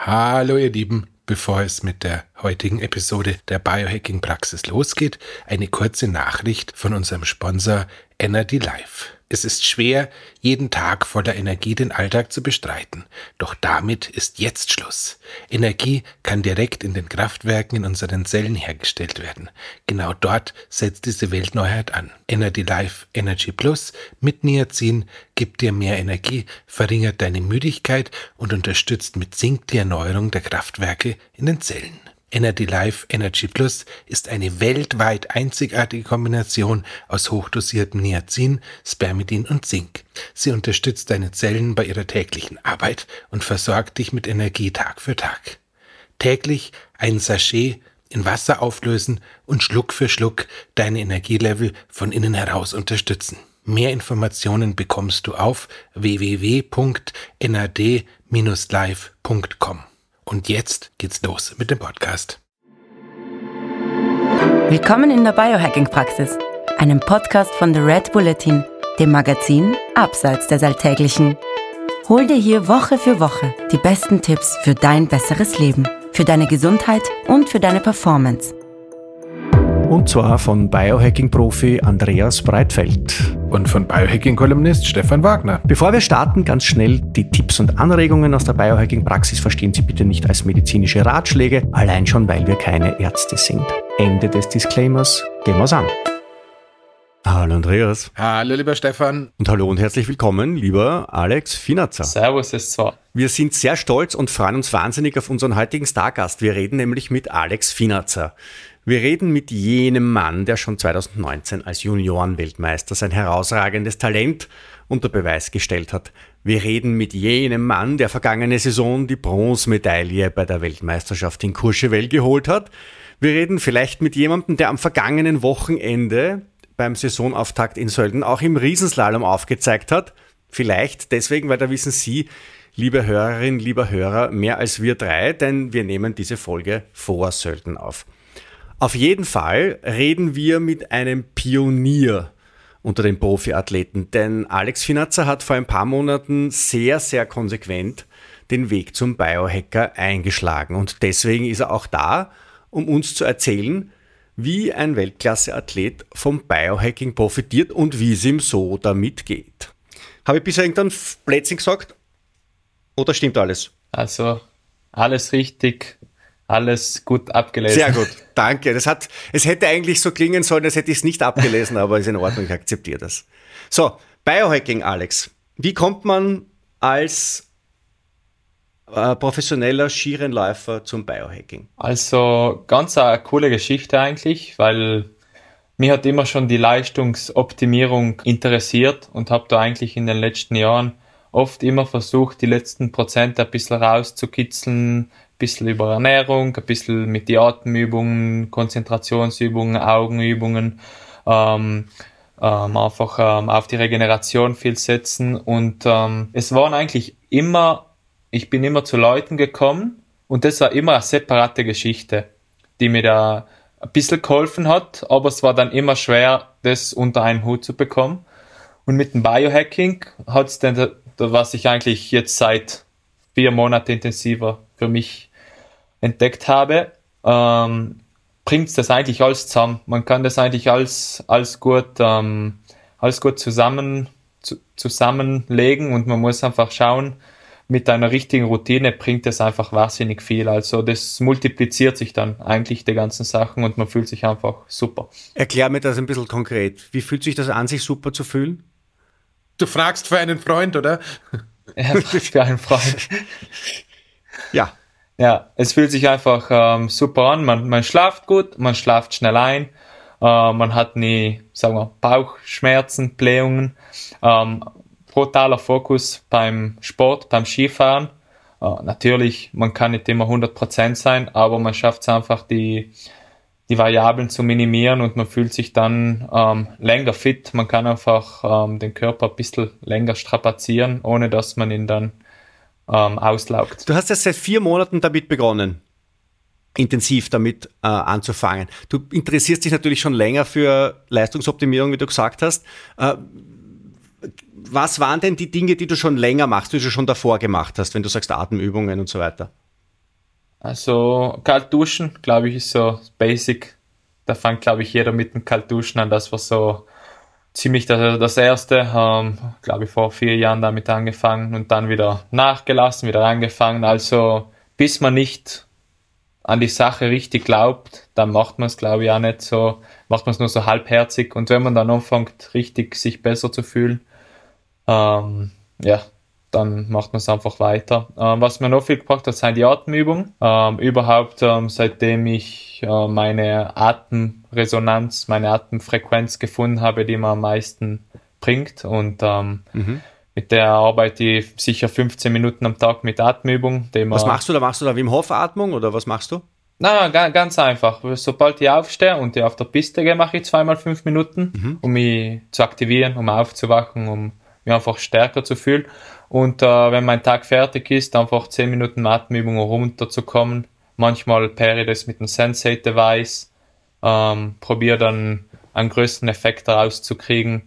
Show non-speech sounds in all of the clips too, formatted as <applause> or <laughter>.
Hallo ihr Lieben, bevor es mit der heutigen Episode der Biohacking Praxis losgeht, eine kurze Nachricht von unserem Sponsor Energy Life. Es ist schwer, jeden Tag voller Energie den Alltag zu bestreiten. Doch damit ist jetzt Schluss. Energie kann direkt in den Kraftwerken in unseren Zellen hergestellt werden. Genau dort setzt diese Weltneuheit an. Energy Life Energy Plus mit Niacin gibt dir mehr Energie, verringert deine Müdigkeit und unterstützt mit Zink die Erneuerung der Kraftwerke in den Zellen. Energy Life Energy Plus ist eine weltweit einzigartige Kombination aus hochdosiertem Niacin, Spermidin und Zink. Sie unterstützt deine Zellen bei ihrer täglichen Arbeit und versorgt dich mit Energie Tag für Tag. Täglich ein Sachet in Wasser auflösen und Schluck für Schluck deine Energielevel von innen heraus unterstützen. Mehr Informationen bekommst du auf www.nad-live.com. Und jetzt geht's los mit dem Podcast. Willkommen in der Biohacking-Praxis, einem Podcast von The Red Bulletin, dem Magazin Abseits des Alltäglichen. Hol dir hier Woche für Woche die besten Tipps für dein besseres Leben, für deine Gesundheit und für deine Performance und zwar von Biohacking-Profi Andreas Breitfeld. Und von Biohacking-Kolumnist Stefan Wagner. Bevor wir starten, ganz schnell die Tipps und Anregungen aus der Biohacking-Praxis verstehen Sie bitte nicht als medizinische Ratschläge, allein schon, weil wir keine Ärzte sind. Ende des Disclaimers. Gehen wir's an. Hallo Andreas. Hallo lieber Stefan. Und hallo und herzlich willkommen, lieber Alex Finazzer. Servus, es zwar. Wir sind sehr stolz und freuen uns wahnsinnig auf unseren heutigen Stargast. Wir reden nämlich mit Alex Finazzer. Wir reden mit jenem Mann, der schon 2019 als Juniorenweltmeister sein herausragendes Talent unter Beweis gestellt hat. Wir reden mit jenem Mann, der vergangene Saison die Bronzemedaille bei der Weltmeisterschaft in Courchevel geholt hat. Wir reden vielleicht mit jemandem, der am vergangenen Wochenende beim Saisonauftakt in Sölden auch im Riesenslalom aufgezeigt hat. Vielleicht deswegen, weil da wissen Sie, liebe Hörerin, lieber Hörer, mehr als wir drei, denn wir nehmen diese Folge vor Sölden auf. Auf jeden Fall reden wir mit einem Pionier unter den Profiathleten, denn Alex Finazzer hat vor ein paar Monaten sehr, sehr konsequent den Weg zum Biohacker eingeschlagen und deswegen ist er auch da, um uns zu erzählen, wie ein Weltklasse-Athlet vom Biohacking profitiert und wie es ihm so damit geht. Habe ich bisher irgendein Plätzchen gesagt? Oder stimmt alles? Also, alles richtig alles gut abgelesen. Sehr gut, danke. Das hat, es hätte eigentlich so klingen sollen, als hätte ich es nicht abgelesen, aber ist in Ordnung, ich akzeptiere das. So, Biohacking, Alex. Wie kommt man als äh, professioneller Skirennläufer zum Biohacking? Also ganz eine coole Geschichte eigentlich, weil mir hat immer schon die Leistungsoptimierung interessiert und habe da eigentlich in den letzten Jahren oft immer versucht, die letzten Prozent ein bisschen rauszukitzeln, bisschen über Ernährung, ein bisschen mit die Atemübungen, Konzentrationsübungen, Augenübungen, ähm, ähm, einfach ähm, auf die Regeneration viel setzen. Und ähm, es waren eigentlich immer, ich bin immer zu Leuten gekommen und das war immer eine separate Geschichte, die mir da ein bisschen geholfen hat, aber es war dann immer schwer, das unter einen Hut zu bekommen. Und mit dem Biohacking hat es dann, was ich eigentlich jetzt seit vier Monaten intensiver für mich entdeckt habe, ähm, bringt das eigentlich alles zusammen. Man kann das eigentlich alles, alles gut, ähm, alles gut zusammen, zu, zusammenlegen und man muss einfach schauen, mit einer richtigen Routine bringt das einfach wahnsinnig viel. Also das multipliziert sich dann eigentlich die ganzen Sachen und man fühlt sich einfach super. Erklär mir das ein bisschen konkret. Wie fühlt sich das an, sich super zu fühlen? Du fragst für einen Freund, oder? <laughs> Ja, für einen Freund. Ja, ja, es fühlt sich einfach ähm, super an. Man, man schlaft gut, man schlaft schnell ein, äh, man hat nie, sagen wir, Bauchschmerzen, Blähungen. Ähm, brutaler Fokus beim Sport, beim Skifahren. Äh, natürlich, man kann nicht immer 100% sein, aber man schafft es einfach, die, die Variablen zu minimieren und man fühlt sich dann ähm, länger fit. Man kann einfach ähm, den Körper ein bisschen länger strapazieren, ohne dass man ihn dann ähm, auslaugt. Du hast jetzt seit vier Monaten damit begonnen, intensiv damit äh, anzufangen. Du interessierst dich natürlich schon länger für Leistungsoptimierung, wie du gesagt hast. Äh, was waren denn die Dinge, die du schon länger machst, die du schon davor gemacht hast, wenn du sagst Atemübungen und so weiter? Also kalt duschen, glaube ich, ist so basic. Da fängt, glaube ich, jeder mit dem kalt duschen an. Das war so ziemlich das, das erste. Ähm, glaube ich, vor vier Jahren damit angefangen und dann wieder nachgelassen, wieder angefangen. Also bis man nicht an die Sache richtig glaubt, dann macht man es, glaube ich, auch nicht so, macht man es nur so halbherzig. Und wenn man dann anfängt, richtig sich besser zu fühlen, ähm, ja, dann macht man es einfach weiter. Ähm, was mir noch viel gebracht hat, sind die Atemübungen. Ähm, überhaupt, ähm, seitdem ich äh, meine Atemresonanz, meine Atemfrequenz gefunden habe, die mir am meisten bringt. Und ähm, mhm. mit der arbeite ich sicher 15 Minuten am Tag mit Atemübungen. Was machst du da? Machst du da Wim Hof Atmung oder was machst du? Na, ganz einfach. Sobald ich aufstehe und ich auf der Piste gehe, mache ich zweimal fünf Minuten, mhm. um mich zu aktivieren, um aufzuwachen, um mich einfach stärker zu fühlen. Und äh, wenn mein Tag fertig ist, einfach 10 Minuten Atemübungen runterzukommen. Manchmal paire ich das mit einem Sensei-Device, ähm, probiere dann einen größten Effekt daraus zu kriegen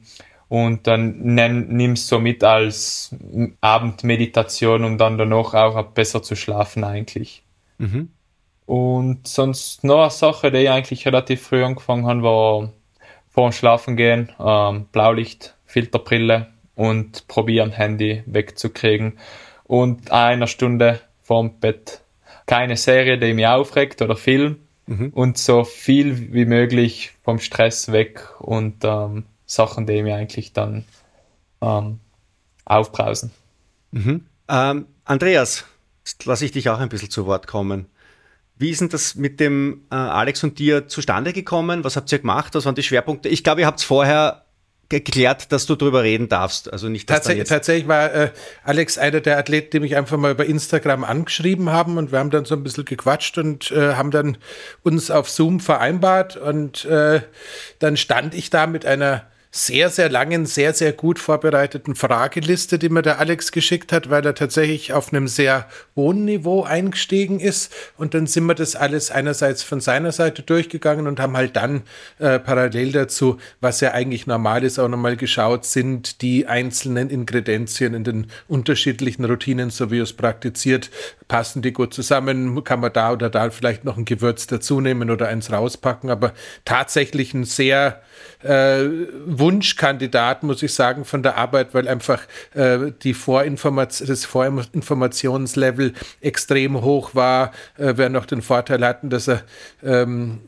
und dann nimm es so mit als Abendmeditation, um dann danach auch besser zu schlafen eigentlich. Mhm. Und sonst noch eine Sache, die ich eigentlich relativ früh angefangen habe, war vor dem Schlafen gehen, ähm, Blaulicht, Filterbrille, und probiere am Handy wegzukriegen. Und einer Stunde vorm Bett keine Serie, die mich aufregt oder Film mhm. und so viel wie möglich vom Stress weg und ähm, Sachen, die mir eigentlich dann ähm, aufbrausen. Mhm. Ähm, Andreas, lasse ich dich auch ein bisschen zu Wort kommen. Wie ist denn das mit dem äh, Alex und dir zustande gekommen? Was habt ihr gemacht? Was waren die Schwerpunkte? Ich glaube, ihr habt es vorher geklärt, dass du darüber reden darfst. Also nicht, dass Tats Tatsächlich war äh, Alex einer der Athleten, die mich einfach mal über Instagram angeschrieben haben und wir haben dann so ein bisschen gequatscht und äh, haben dann uns auf Zoom vereinbart und äh, dann stand ich da mit einer sehr, sehr langen, sehr, sehr gut vorbereiteten Frageliste, die mir der Alex geschickt hat, weil er tatsächlich auf einem sehr hohen Niveau eingestiegen ist. Und dann sind wir das alles einerseits von seiner Seite durchgegangen und haben halt dann äh, parallel dazu, was ja eigentlich normal ist, auch nochmal geschaut, sind die einzelnen Ingredienzien in den unterschiedlichen Routinen, so wie es praktiziert, passen die gut zusammen, kann man da oder da vielleicht noch ein Gewürz dazu nehmen oder eins rauspacken, aber tatsächlich ein sehr äh, Wunschkandidat, muss ich sagen, von der Arbeit, weil einfach äh, die Vorinformation, das Vorinformationslevel extrem hoch war. Äh, wir noch den Vorteil hatten, dass er ähm,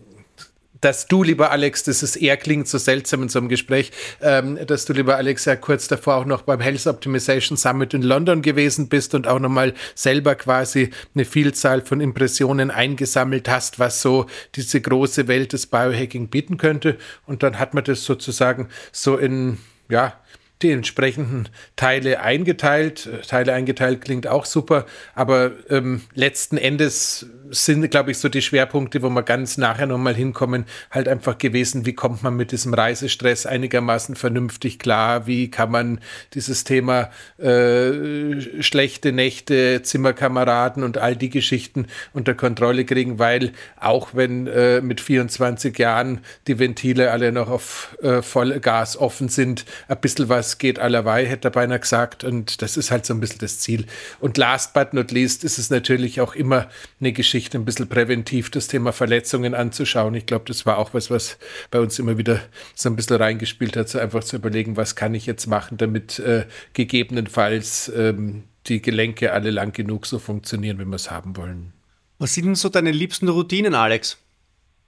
dass du, lieber Alex, das ist eher klingt so seltsam in so einem Gespräch, ähm, dass du, lieber Alex, ja kurz davor auch noch beim Health Optimization Summit in London gewesen bist und auch nochmal selber quasi eine Vielzahl von Impressionen eingesammelt hast, was so diese große Welt des Biohacking bieten könnte. Und dann hat man das sozusagen so in, ja, die entsprechenden Teile eingeteilt. Teile eingeteilt klingt auch super, aber ähm, letzten Endes sind, glaube ich, so die Schwerpunkte, wo wir ganz nachher nochmal hinkommen, halt einfach gewesen, wie kommt man mit diesem Reisestress einigermaßen vernünftig klar, wie kann man dieses Thema äh, schlechte Nächte, Zimmerkameraden und all die Geschichten unter Kontrolle kriegen, weil auch wenn äh, mit 24 Jahren die Ventile alle noch auf äh, Vollgas offen sind, ein bisschen was geht allerweil, hätte er beinahe gesagt und das ist halt so ein bisschen das Ziel. Und last but not least ist es natürlich auch immer eine Geschichte, ein bisschen präventiv das Thema Verletzungen anzuschauen. Ich glaube, das war auch was, was bei uns immer wieder so ein bisschen reingespielt hat, so einfach zu überlegen, was kann ich jetzt machen, damit äh, gegebenenfalls ähm, die Gelenke alle lang genug so funktionieren, wie wir es haben wollen. Was sind denn so deine liebsten Routinen, Alex?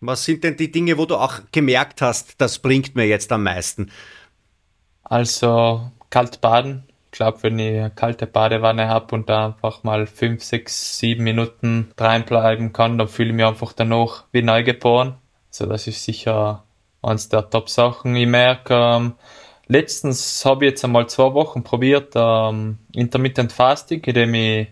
Was sind denn die Dinge, wo du auch gemerkt hast, das bringt mir jetzt am meisten? Also kalt baden glaube, wenn ich eine kalte Badewanne habe und da einfach mal fünf, sechs, sieben Minuten reinbleiben kann, dann fühle ich mich einfach danach wie neugeboren. Also das ist sicher eines der Top-Sachen. Ich merke, ähm, letztens habe ich jetzt einmal zwei Wochen probiert, ähm, Intermittent Fasting, indem ich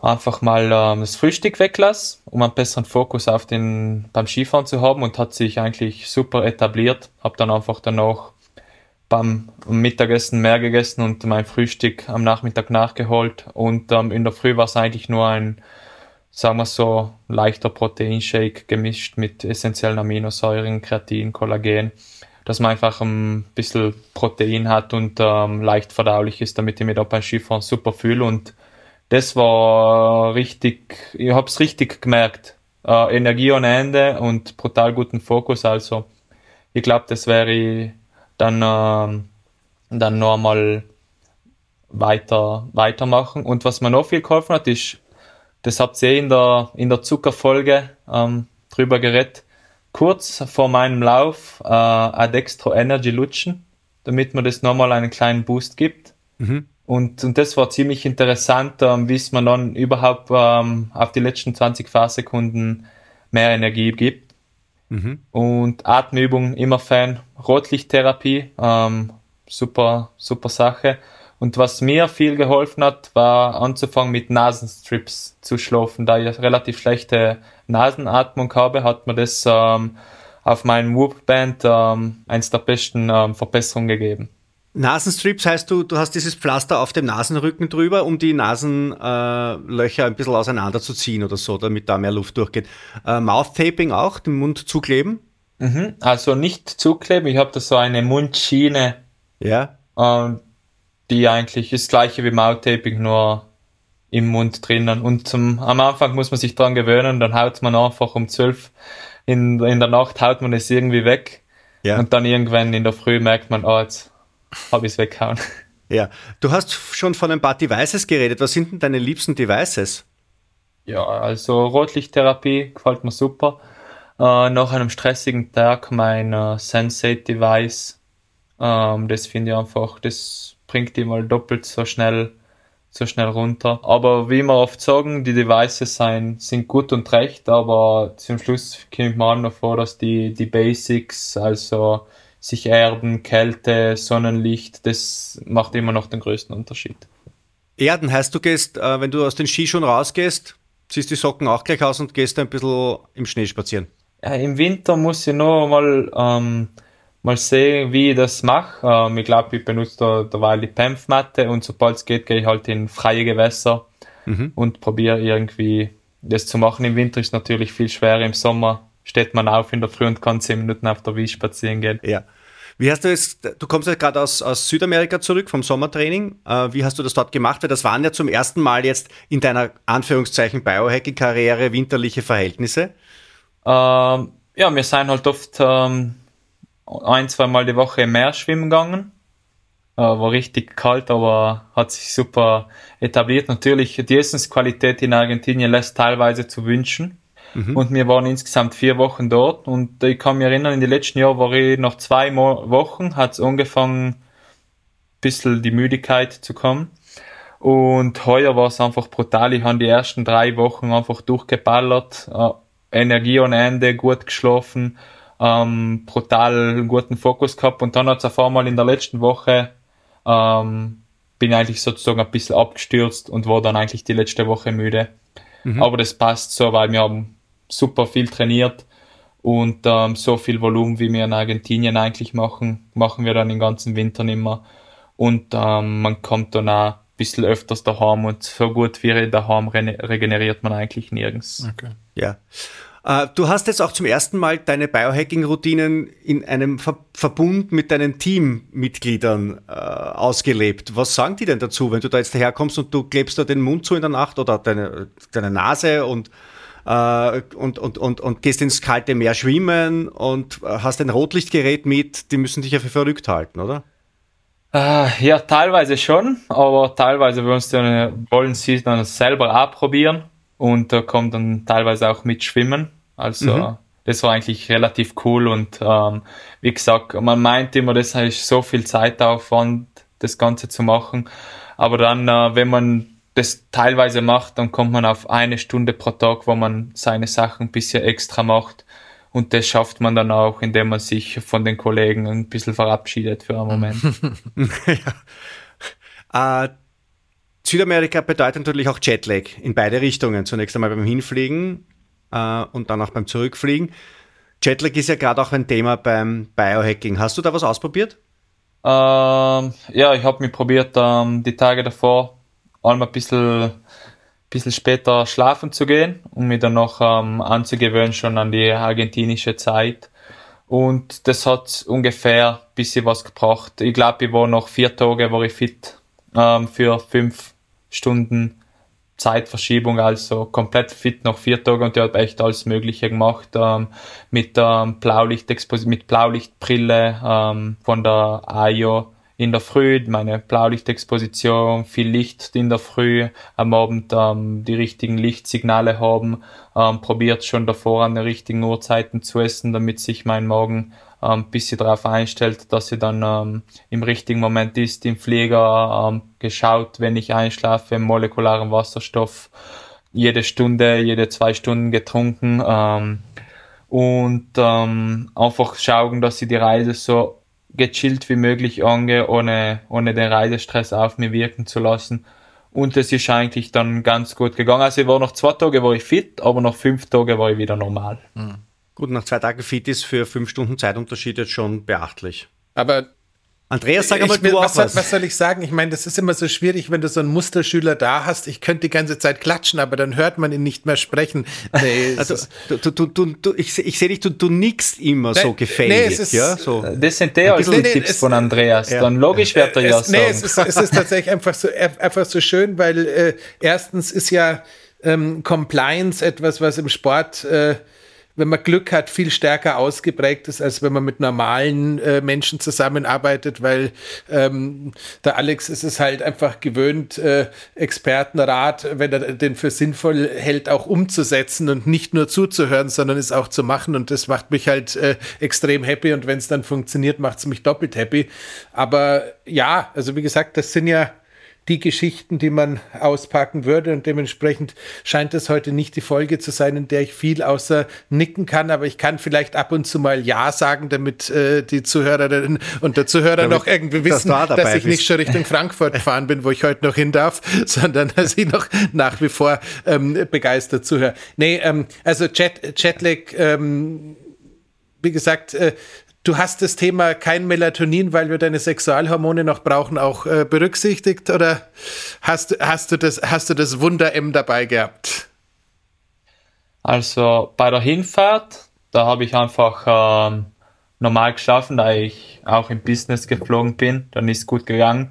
einfach mal ähm, das Frühstück weglasse, um einen besseren Fokus auf den beim Skifahren zu haben und hat sich eigentlich super etabliert. Habe dann einfach danach beim Mittagessen mehr gegessen und mein Frühstück am Nachmittag nachgeholt. Und ähm, in der Früh war es eigentlich nur ein, sagen wir so, leichter Proteinshake gemischt mit essentiellen Aminosäuren, Kreatin, Kollagen, dass man einfach ein bisschen Protein hat und ähm, leicht verdaulich ist, damit ich mich da beim Skifahren super fühle. Und das war richtig, ich habe es richtig gemerkt. Äh, Energie ohne Ende und brutal guten Fokus. Also ich glaube, das wäre dann, äh, dann nochmal weiter, weitermachen. Und was mir noch viel geholfen hat, ist, das habt ihr eh in der, in der Zuckerfolge ähm, drüber geredet, kurz vor meinem Lauf äh, Adextro Energy lutschen, damit man das nochmal einen kleinen Boost gibt. Mhm. Und, und das war ziemlich interessant, ähm, wie es man dann überhaupt ähm, auf die letzten 20 Fahrsekunden mehr Energie gibt. Mhm. Und Atemübung immer Fan. Rotlichttherapie, ähm, super, super Sache. Und was mir viel geholfen hat, war anzufangen mit Nasenstrips zu schlafen. Da ich relativ schlechte Nasenatmung habe, hat mir das ähm, auf meinem Whoop-Band ähm, eins der besten ähm, Verbesserungen gegeben. Nasenstrips heißt du, du hast dieses Pflaster auf dem Nasenrücken drüber, um die Nasenlöcher äh, ein bisschen auseinanderzuziehen oder so, damit da mehr Luft durchgeht. Äh, Mouth-Taping auch, den Mund zukleben? Mhm, also nicht zukleben, ich habe da so eine Mundschiene. Ja. Ähm, die eigentlich das gleiche wie Mouth-Taping, nur im Mund drinnen. Und zum, am Anfang muss man sich dran gewöhnen, dann haut man einfach um zwölf in, in der Nacht haut man es irgendwie weg. Ja. Und dann irgendwann in der Früh merkt man, oh, jetzt habe ich es weggehauen. Ja, du hast schon von ein paar Devices geredet. Was sind denn deine liebsten Devices? Ja, also Rotlichttherapie gefällt mir super. Äh, nach einem stressigen Tag mein äh, Sensate-Device. Ähm, das finde ich einfach, das bringt die mal doppelt so schnell so schnell runter. Aber wie wir oft sagen, die Devices sein, sind gut und recht, aber zum Schluss kommt man noch vor, dass die, die Basics, also sich erden, Kälte, Sonnenlicht, das macht immer noch den größten Unterschied. Erden heißt, du gehst, äh, wenn du aus den Skischuhen rausgehst, ziehst die Socken auch gleich aus und gehst ein bisschen im Schnee spazieren. Ja, Im Winter muss ich noch mal ähm, mal sehen, wie ich das mache. Ähm, ich glaube, ich benutze da derweil die PEMF-Matte und sobald es geht, gehe ich halt in freie Gewässer mhm. und probiere irgendwie das zu machen. Im Winter ist es natürlich viel schwerer. Im Sommer steht man auf in der Früh und kann zehn Minuten auf der Wies spazieren gehen. Ja. Wie hast du es, du kommst ja gerade aus, aus Südamerika zurück vom Sommertraining. Äh, wie hast du das dort gemacht? Weil das waren ja zum ersten Mal jetzt in deiner Anführungszeichen Biohacking-Karriere winterliche Verhältnisse. Ähm, ja, wir sind halt oft ähm, ein, zwei Mal die Woche im Meer schwimmen gegangen. Äh, war richtig kalt, aber hat sich super etabliert. Natürlich, die Essensqualität in Argentinien lässt teilweise zu wünschen. Mhm. Und wir waren insgesamt vier Wochen dort. Und ich kann mich erinnern, in den letzten Jahren war ich noch zwei Mo Wochen, hat es angefangen, ein bisschen die Müdigkeit zu kommen. Und heuer war es einfach brutal. Ich habe die ersten drei Wochen einfach durchgeballert, äh, Energie ohne Ende, gut geschlafen ähm, brutal guten Fokus gehabt und dann hat es auf einmal in der letzten Woche ähm, bin ich eigentlich sozusagen ein bisschen abgestürzt und war dann eigentlich die letzte Woche müde. Mhm. Aber das passt so, weil wir haben super viel trainiert und ähm, so viel Volumen, wie wir in Argentinien eigentlich machen, machen wir dann den ganzen Winter nicht mehr. Und ähm, man kommt dann auch ein bisschen öfters daheim und so gut wie daheim regeneriert man eigentlich nirgends. Okay. Ja. Äh, du hast jetzt auch zum ersten Mal deine Biohacking-Routinen in einem Ver Verbund mit deinen Teammitgliedern äh, ausgelebt. Was sagen die denn dazu, wenn du da jetzt daherkommst und du klebst da den Mund zu in der Nacht oder deine, deine Nase und, äh, und, und, und, und gehst ins kalte Meer schwimmen und hast ein Rotlichtgerät mit? Die müssen dich ja für verrückt halten, oder? Uh, ja, teilweise schon, aber teilweise wollen sie dann selber auch probieren und da kommt dann teilweise auch mit Schwimmen. Also mhm. das war eigentlich relativ cool und ähm, wie gesagt, man meint immer, das ist so viel Zeitaufwand, das Ganze zu machen. Aber dann, äh, wenn man das teilweise macht, dann kommt man auf eine Stunde pro Tag, wo man seine Sachen ein bisschen extra macht. Und das schafft man dann auch, indem man sich von den Kollegen ein bisschen verabschiedet für einen Moment. <laughs> ja. äh, Südamerika bedeutet natürlich auch Jetlag in beide Richtungen. Zunächst einmal beim Hinfliegen äh, und dann auch beim Zurückfliegen. Jetlag ist ja gerade auch ein Thema beim Biohacking. Hast du da was ausprobiert? Ähm, ja, ich habe mich probiert, ähm, die Tage davor einmal ein bisschen, bisschen später schlafen zu gehen, um mich dann noch ähm, anzugewöhnen schon an die argentinische Zeit. Und das hat ungefähr ein bisschen was gebracht. Ich glaube, ich war noch vier Tage, war ich fit ähm, für fünf Stunden Zeitverschiebung, also komplett fit noch vier Tage und ich habe echt alles Mögliche gemacht ähm, mit ähm, Blaulicht mit Blaulichtbrille ähm, von der AIO in der Früh, meine Blaulichtexposition, viel Licht in der Früh, am Abend ähm, die richtigen Lichtsignale haben, ähm, probiert schon davor an den richtigen Uhrzeiten zu essen, damit sich mein Magen ähm, bisschen darauf einstellt, dass sie dann ähm, im richtigen Moment ist, im Flieger ähm, geschaut, wenn ich einschlafe, molekularen Wasserstoff jede Stunde, jede zwei Stunden getrunken ähm, und ähm, einfach schauen, dass sie die Reise so gechillt wie möglich angehe, ohne, ohne den Reisestress auf mir wirken zu lassen. Und es ist eigentlich dann ganz gut gegangen. Also ich war noch zwei Tage war ich fit, aber nach fünf Tagen war ich wieder normal. Mhm. Gut, nach zwei Tagen fit ist für fünf Stunden Zeitunterschied jetzt schon beachtlich. Aber Andreas, sag mal du was, was. was soll ich sagen? Ich meine, das ist immer so schwierig, wenn du so einen Musterschüler da hast. Ich könnte die ganze Zeit klatschen, aber dann hört man ihn nicht mehr sprechen. Nee, <laughs> also, du, du, du, du, ich, ich sehe dich, du, du nickst immer nee, so gefällig. Nee, ja, so. Das sind die also die Tipps von Andreas. Ja. Dann logisch wird er ja es, sagen. Nee, es ist, es ist tatsächlich einfach so, einfach so schön, weil äh, erstens ist ja ähm, Compliance etwas, was im Sport äh, wenn man Glück hat, viel stärker ausgeprägt ist, als wenn man mit normalen äh, Menschen zusammenarbeitet, weil ähm, der Alex ist es halt einfach gewöhnt, äh, Expertenrat, wenn er den für sinnvoll hält, auch umzusetzen und nicht nur zuzuhören, sondern es auch zu machen. Und das macht mich halt äh, extrem happy. Und wenn es dann funktioniert, macht es mich doppelt happy. Aber ja, also wie gesagt, das sind ja die Geschichten, die man auspacken würde. Und dementsprechend scheint es heute nicht die Folge zu sein, in der ich viel außer nicken kann. Aber ich kann vielleicht ab und zu mal Ja sagen, damit äh, die Zuhörerinnen und der Zuhörer damit, noch irgendwie wissen, dass, dass ich nicht schon Richtung Frankfurt gefahren bin, wo ich heute noch hin darf, <laughs> sondern dass ich noch nach wie vor ähm, begeistert zuhöre. Nee, ähm, also Jet, Jetlag, ähm, wie gesagt, äh, Du hast das Thema kein Melatonin, weil wir deine Sexualhormone noch brauchen, auch äh, berücksichtigt oder hast, hast, du das, hast du das Wunder-M dabei gehabt? Also bei der Hinfahrt, da habe ich einfach ähm, normal geschlafen, da ich auch im Business geflogen bin. Dann ist es gut gegangen.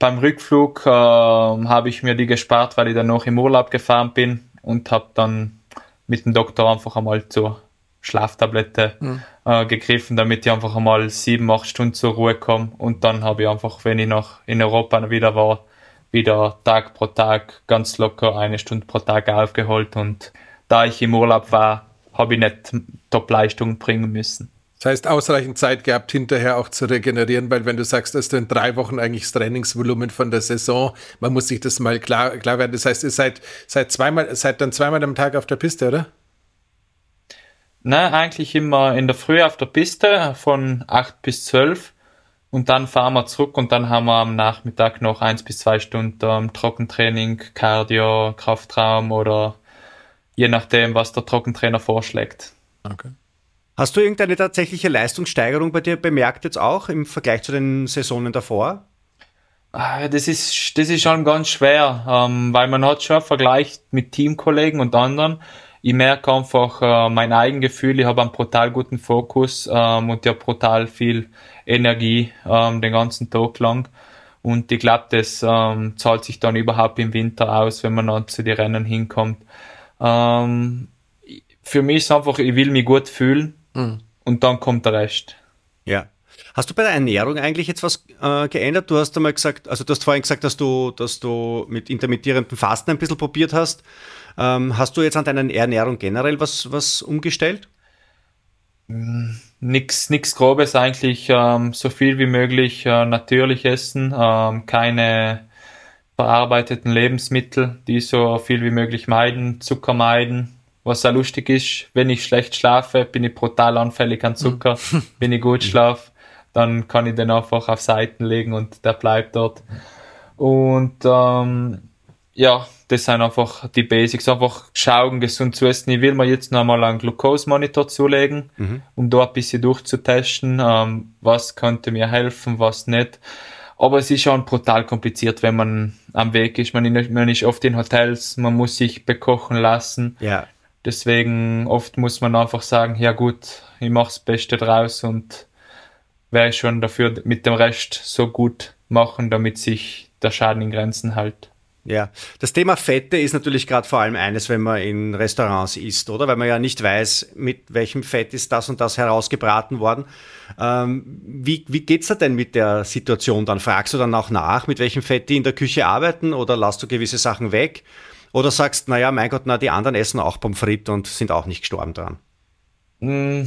Beim Rückflug äh, habe ich mir die gespart, weil ich dann noch im Urlaub gefahren bin und habe dann mit dem Doktor einfach einmal zur Schlaftablette mhm. äh, gegriffen, damit ich einfach einmal sieben, acht Stunden zur Ruhe komme. Und dann habe ich einfach, wenn ich noch in Europa wieder war, wieder Tag pro Tag ganz locker eine Stunde pro Tag aufgeholt. Und da ich im Urlaub war, habe ich nicht Top-Leistungen bringen müssen. Das heißt, ausreichend Zeit gehabt, hinterher auch zu regenerieren, weil wenn du sagst, dass du in drei Wochen eigentlich das Trainingsvolumen von der Saison, man muss sich das mal klar, klar werden. Das heißt, ihr seid, seid zweimal, seid dann zweimal am Tag auf der Piste, oder? Nein, eigentlich immer in der Früh auf der Piste von 8 bis 12 und dann fahren wir zurück und dann haben wir am Nachmittag noch eins bis zwei Stunden ähm, Trockentraining, Cardio, Kraftraum oder je nachdem, was der Trockentrainer vorschlägt. Okay. Hast du irgendeine tatsächliche Leistungssteigerung bei dir bemerkt jetzt auch im Vergleich zu den Saisonen davor? Ah, das ist, das ist schon ganz schwer, ähm, weil man hat schon vergleicht mit Teamkollegen und anderen ich merke einfach äh, mein Eigengefühl, ich habe einen brutal guten Fokus ähm, und habe brutal viel Energie ähm, den ganzen Tag lang. Und ich glaube, das ähm, zahlt sich dann überhaupt im Winter aus, wenn man dann zu den Rennen hinkommt. Ähm, für mich ist einfach, ich will mich gut fühlen mhm. und dann kommt der Rest. Ja. Hast du bei der Ernährung eigentlich jetzt was äh, geändert? Du hast einmal gesagt, also du hast vorhin gesagt, dass du, dass du mit intermittierendem Fasten ein bisschen probiert hast. Ähm, hast du jetzt an deiner Ernährung generell was, was umgestellt? Nichts nix Grobes eigentlich, ähm, so viel wie möglich äh, natürlich essen, ähm, keine verarbeiteten Lebensmittel, die so viel wie möglich meiden, Zucker meiden. Was sehr lustig ist, wenn ich schlecht schlafe, bin ich brutal anfällig an Zucker. <laughs> Wenn ich gut schlafe, dann kann ich den einfach auf Seiten legen und der bleibt dort. Und ähm, ja, das sind einfach die Basics. Einfach schauen, gesund zu essen. Ich will mir jetzt nochmal einen Glucose-Monitor zulegen, mhm. um da ein bisschen durchzutesten, ähm, was könnte mir helfen, was nicht. Aber es ist schon brutal kompliziert, wenn man am Weg ist. Man, man ist oft in Hotels, man muss sich bekochen lassen. Ja. Deswegen oft muss man einfach sagen, ja gut, ich mache das Beste draus und werde schon dafür mit dem Rest so gut machen, damit sich der Schaden in Grenzen hält. Ja, das Thema Fette ist natürlich gerade vor allem eines, wenn man in Restaurants isst, oder? Weil man ja nicht weiß, mit welchem Fett ist das und das herausgebraten worden. Ähm, wie wie geht es da denn mit der Situation dann? Fragst du dann auch nach, mit welchem Fett die in der Küche arbeiten oder lässt du gewisse Sachen weg? Oder sagst, naja, mein Gott, na, die anderen essen auch Pommes frites und sind auch nicht gestorben dran? Mm,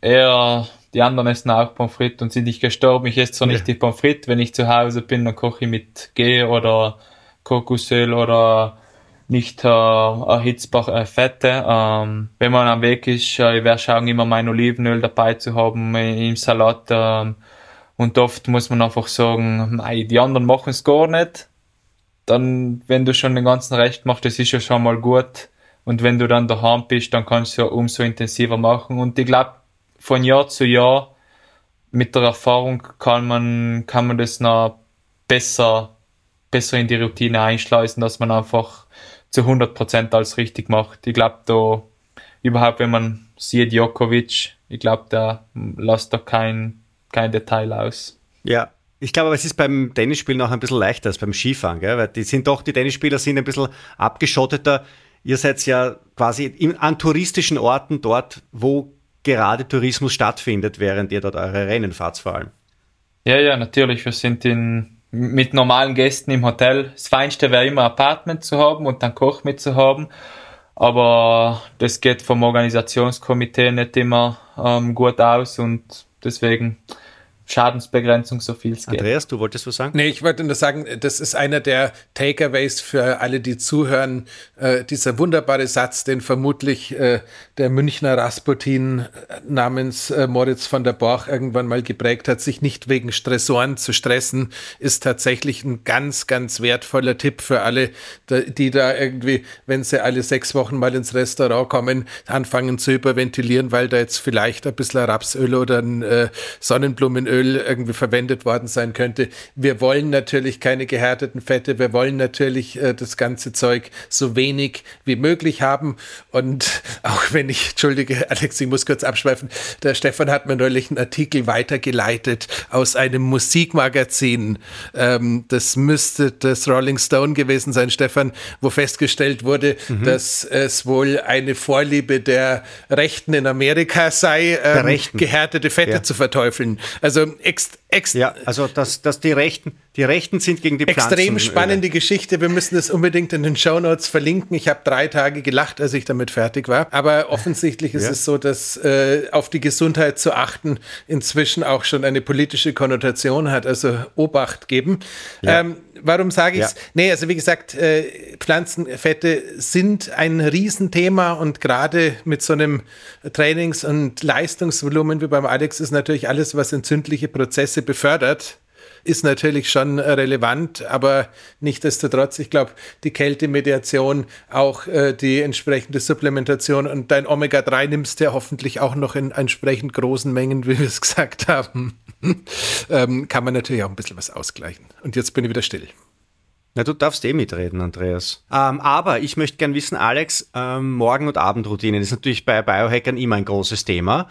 eher, die anderen essen auch Pommes frites und sind nicht gestorben. Ich esse zwar ja. nicht die Pommes frites, wenn ich zu Hause bin, dann koche ich mit G oder Kokosöl oder nicht äh, erhitzbare Fette. Ähm, wenn man am Weg ist, äh, ich werde schauen, immer mein Olivenöl dabei zu haben im Salat. Ähm, und oft muss man einfach sagen, nein, die anderen machen es gar nicht. Dann, wenn du schon den ganzen Recht machst, das ist ja schon mal gut. Und wenn du dann daheim bist, dann kannst du ja umso intensiver machen. Und ich glaube, von Jahr zu Jahr mit der Erfahrung kann man, kann man das noch besser besser in die Routine einschleusen, dass man einfach zu 100% alles richtig macht. Ich glaube, da überhaupt, wenn man sieht Djokovic, ich glaube, da lässt da kein, kein Detail aus. Ja, ich glaube, es ist beim Tennisspielen auch ein bisschen leichter als beim Skifahren, gell? weil die sind doch, die Tennisspieler sind ein bisschen abgeschotteter. Ihr seid ja quasi in, an touristischen Orten dort, wo gerade Tourismus stattfindet, während ihr dort eure Rennen fahrt vor allem. Ja, ja, natürlich. Wir sind in mit normalen Gästen im Hotel. Das Feinste wäre immer Apartment zu haben und dann Koch mit zu haben. Aber das geht vom Organisationskomitee nicht immer ähm, gut aus und deswegen Schadensbegrenzung, so viel es geht. Andreas, du wolltest was sagen? Nee, ich wollte nur sagen, das ist einer der Takeaways für alle, die zuhören. Äh, dieser wunderbare Satz, den vermutlich äh, der Münchner Rasputin äh, namens äh, Moritz von der Borch irgendwann mal geprägt hat, sich nicht wegen Stressoren zu stressen, ist tatsächlich ein ganz, ganz wertvoller Tipp für alle, die da irgendwie, wenn sie alle sechs Wochen mal ins Restaurant kommen, anfangen zu überventilieren, weil da jetzt vielleicht ein bisschen Rapsöl oder ein äh, Sonnenblumenöl Öl irgendwie verwendet worden sein könnte. Wir wollen natürlich keine gehärteten Fette, wir wollen natürlich äh, das ganze Zeug so wenig wie möglich haben. Und <laughs> auch wenn ich, entschuldige, Alex, ich muss kurz abschweifen, der Stefan hat mir neulich einen Artikel weitergeleitet aus einem Musikmagazin. Ähm, das müsste das Rolling Stone gewesen sein, Stefan, wo festgestellt wurde, mhm. dass es wohl eine Vorliebe der Rechten in Amerika sei, ähm, gehärtete Fette ja. zu verteufeln. Also ex, ex ja, also dass, dass die Rechten, die Rechten sind gegen die Pflanzen. Extrem spannende Geschichte. Wir müssen das unbedingt in den Show Notes verlinken. Ich habe drei Tage gelacht, als ich damit fertig war. Aber offensichtlich ist ja. es so, dass äh, auf die Gesundheit zu achten inzwischen auch schon eine politische Konnotation hat. Also Obacht geben. Ja. Ähm, warum sage ich es? Ja. Nee, also wie gesagt, äh, Pflanzenfette sind ein Riesenthema und gerade mit so einem Trainings- und Leistungsvolumen wie beim Alex ist natürlich alles, was entzündliche Prozesse befördert, ist natürlich schon relevant, aber nichtdestotrotz, ich glaube, die Kältemediation, auch äh, die entsprechende Supplementation und dein Omega-3 nimmst du ja hoffentlich auch noch in entsprechend großen Mengen, wie wir es <laughs> gesagt haben, ähm, kann man natürlich auch ein bisschen was ausgleichen. Und jetzt bin ich wieder still. Na, du darfst eh mitreden, Andreas. Ähm, aber ich möchte gern wissen, Alex, ähm, Morgen- und Abendroutinen ist natürlich bei Biohackern immer ein großes Thema.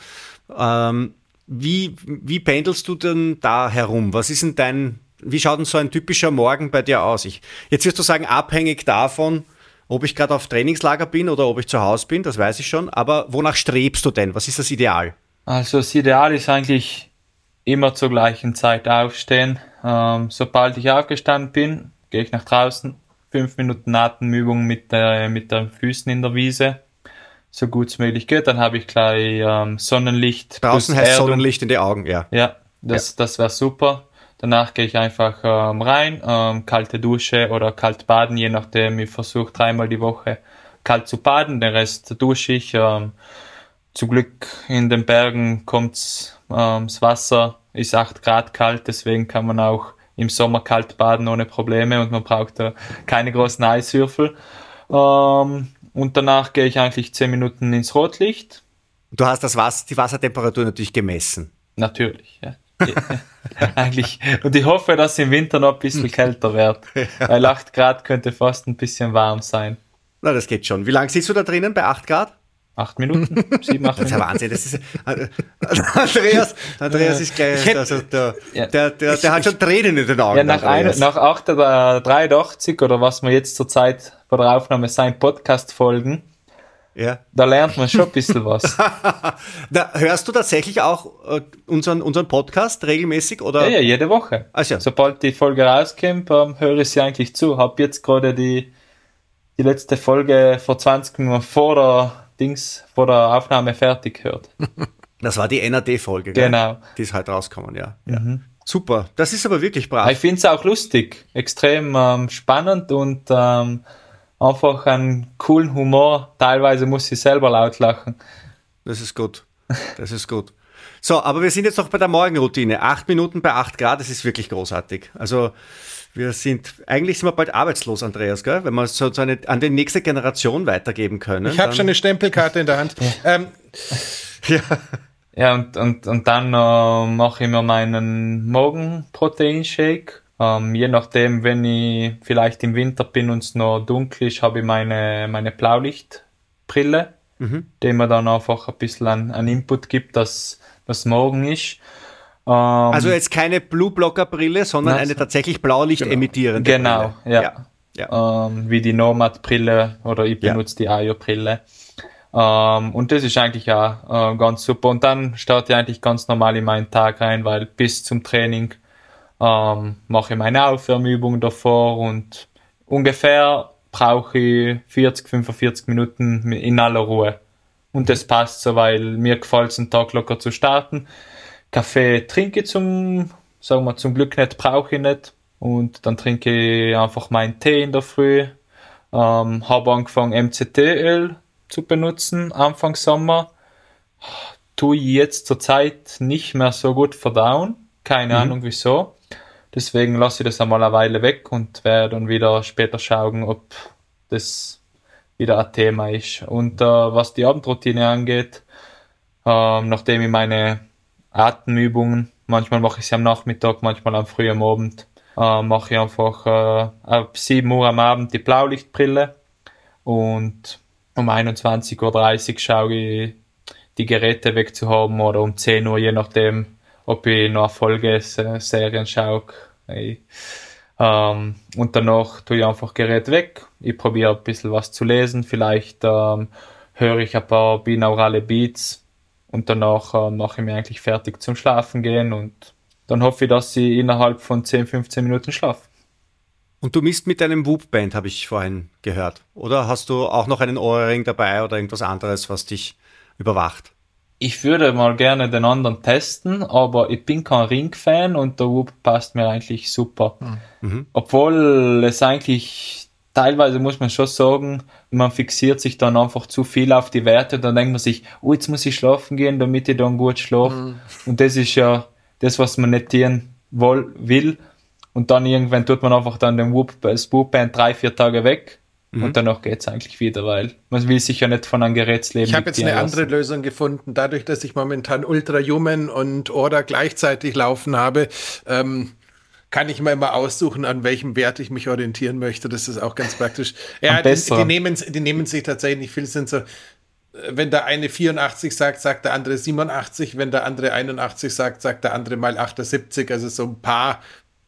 Ähm, wie, wie pendelst du denn da herum? Was ist denn dein, wie schaut denn so ein typischer Morgen bei dir aus? Ich, jetzt wirst du sagen, abhängig davon, ob ich gerade auf Trainingslager bin oder ob ich zu Hause bin, das weiß ich schon, aber wonach strebst du denn? Was ist das Ideal? Also das Ideal ist eigentlich immer zur gleichen Zeit aufstehen. Ähm, sobald ich aufgestanden bin, gehe ich nach draußen, fünf Minuten Atemübung mit, äh, mit den Füßen in der Wiese so gut es möglich geht. Dann habe ich gleich ähm, Sonnenlicht. Draußen heißt Erdung. Sonnenlicht in die Augen, ja. Ja, das, ja. das wäre super. Danach gehe ich einfach ähm, rein, ähm, kalte Dusche oder kalt baden, je nachdem. Ich versuche dreimal die Woche kalt zu baden, den Rest dusche ich. Ähm, zum Glück in den Bergen kommt's, ähm, das Wasser ist 8 Grad kalt, deswegen kann man auch im Sommer kalt baden ohne Probleme und man braucht da keine großen Eiswürfel. Ähm, und danach gehe ich eigentlich 10 Minuten ins Rotlicht. Du hast das Wasser, die Wassertemperatur natürlich gemessen. Natürlich, ja. <laughs> eigentlich. Und ich hoffe, dass es im Winter noch ein bisschen <laughs> kälter wird. Weil 8 Grad könnte fast ein bisschen warm sein. Na, das geht schon. Wie lange sitzt du da drinnen bei 8 Grad? acht Minuten, <laughs> sieben, acht Das ist ja Wahnsinn. Das ist, äh, Andreas, Andreas ist gleich, also der, Ja. der, der, der hat schon Tränen in den Augen. Ja, nach, ein, nach 8 oder 83 oder was wir jetzt zur Bei der Aufnahme sein, Podcast folgen, ja. da lernt man schon ein bisschen was. <laughs> Da, hörst du tatsächlich auch äh, unseren, unseren Podcast regelmäßig? Oder? Ja, ja, jede Woche. Also, Sobald die Folge rauskommt, ähm, höre ich sie eigentlich zu. Hab jetzt gerade die, die letzte Folge vor 20 Minuten vor der Dings, vor der Aufnahme fertig gehört. <laughs> das war die NAD-Folge, Genau. Die ist halt rausgekommen, ja. ja. Super. Das ist aber wirklich brav. ich finde es auch lustig, extrem ähm, spannend und ähm, einfach einen coolen Humor. Teilweise muss ich selber laut lachen. Das ist gut. Das ist gut. So, aber wir sind jetzt noch bei der Morgenroutine. Acht Minuten bei acht Grad, das ist wirklich großartig. Also wir sind, eigentlich sind wir bald arbeitslos, Andreas, gell? wenn wir so, so eine, an die nächste Generation weitergeben können. Ich habe schon eine Stempelkarte in der Hand. <laughs> Ähm, Ja, und, und, und dann äh, mache ich mir meinen Morgenproteinshake. Ähm, je nachdem, wenn ich vielleicht im Winter bin und es noch dunkel ist, habe ich meine, meine Blaulichtbrille, die mir dann einfach ein bisschen an, an Input gibt, dass das morgen ist. Ähm, Also jetzt keine Blue-Blocker-Brille, sondern eine tatsächlich Blaulicht emittierende Genau, Brille. ja. ja. ja. ähm, wie die Nomad-Brille oder ich Ja. benutze die Ayo-Brille. Ähm, und das ist eigentlich auch äh, ganz super. Und dann starte ich eigentlich ganz normal in meinen Tag rein, weil bis zum Training ähm, mache ich meine Aufwärmübungen davor und ungefähr brauche ich 40, 45 Minuten in aller Ruhe. Und das passt so, weil mir gefällt es, einen Tag locker zu starten. Kaffee trinke ich zum, sagen wir zum Glück nicht, brauche ich nicht. Und dann trinke ich einfach meinen Tee in der Früh. Ähm, habe angefangen MCT-Öl zu benutzen, Anfang Sommer. Tue ich jetzt zur Zeit nicht mehr so gut verdauen. Keine Ahnung wieso. Deswegen lasse ich das einmal eine Weile weg und werde dann wieder später schauen, ob das wieder ein Thema ist. Und äh, was die Abendroutine angeht, ähm, nachdem ich meine Atemübungen, manchmal mache ich sie am Nachmittag, manchmal am frühen Abend, äh, mache ich einfach äh, ab 7 Uhr am Abend die Blaulichtbrille und um 21.30 Uhr schaue ich, die Geräte wegzuhaben oder um 10 Uhr, je nachdem, ob ich noch eine Folge Se- Serien schaue. Ich, ähm, und danach tue ich einfach Gerät weg. Ich probiere ein bisschen was zu lesen. Vielleicht ähm, höre ich ein paar binaurale Beats und danach äh, mache ich mich eigentlich fertig zum Schlafen gehen und dann hoffe ich, dass ich innerhalb von 10, 15 Minuten schlafe. Und du misst mit deinem Whoop-Band, habe ich vorhin gehört. Oder hast du auch noch einen Ohrring dabei oder irgendwas anderes, was dich überwacht? Ich würde mal gerne den anderen testen, aber ich bin kein Ring-Fan und der Whoop passt mir eigentlich super. Obwohl es eigentlich teilweise muss man schon sagen, man fixiert sich dann einfach zu viel auf die Werte und dann denkt man sich, oh, jetzt muss ich schlafen gehen, damit ich dann gut schlafe. Und das ist ja das, was man nicht tun will. Und dann irgendwann tut man einfach dann den Whoop, das Whoop-Band drei, vier Tage weg. Und danach geht's eigentlich wieder, weil man will sich ja nicht von einem Gerätsleben Ich habe jetzt eine diktieren andere lassen. Lösung gefunden. Dadurch, dass ich momentan Ultra Human und Order gleichzeitig laufen habe, ähm, kann ich mir immer aussuchen, an welchem Wert ich mich orientieren möchte. Das ist auch ganz praktisch. Ja, die, die, nehmen, die nehmen sich tatsächlich nicht viel. Sind so, äh, wenn der eine 84 sagt, sagt der andere 87. Wenn der andere 81 sagt, sagt der andere mal 78. Also so ein paar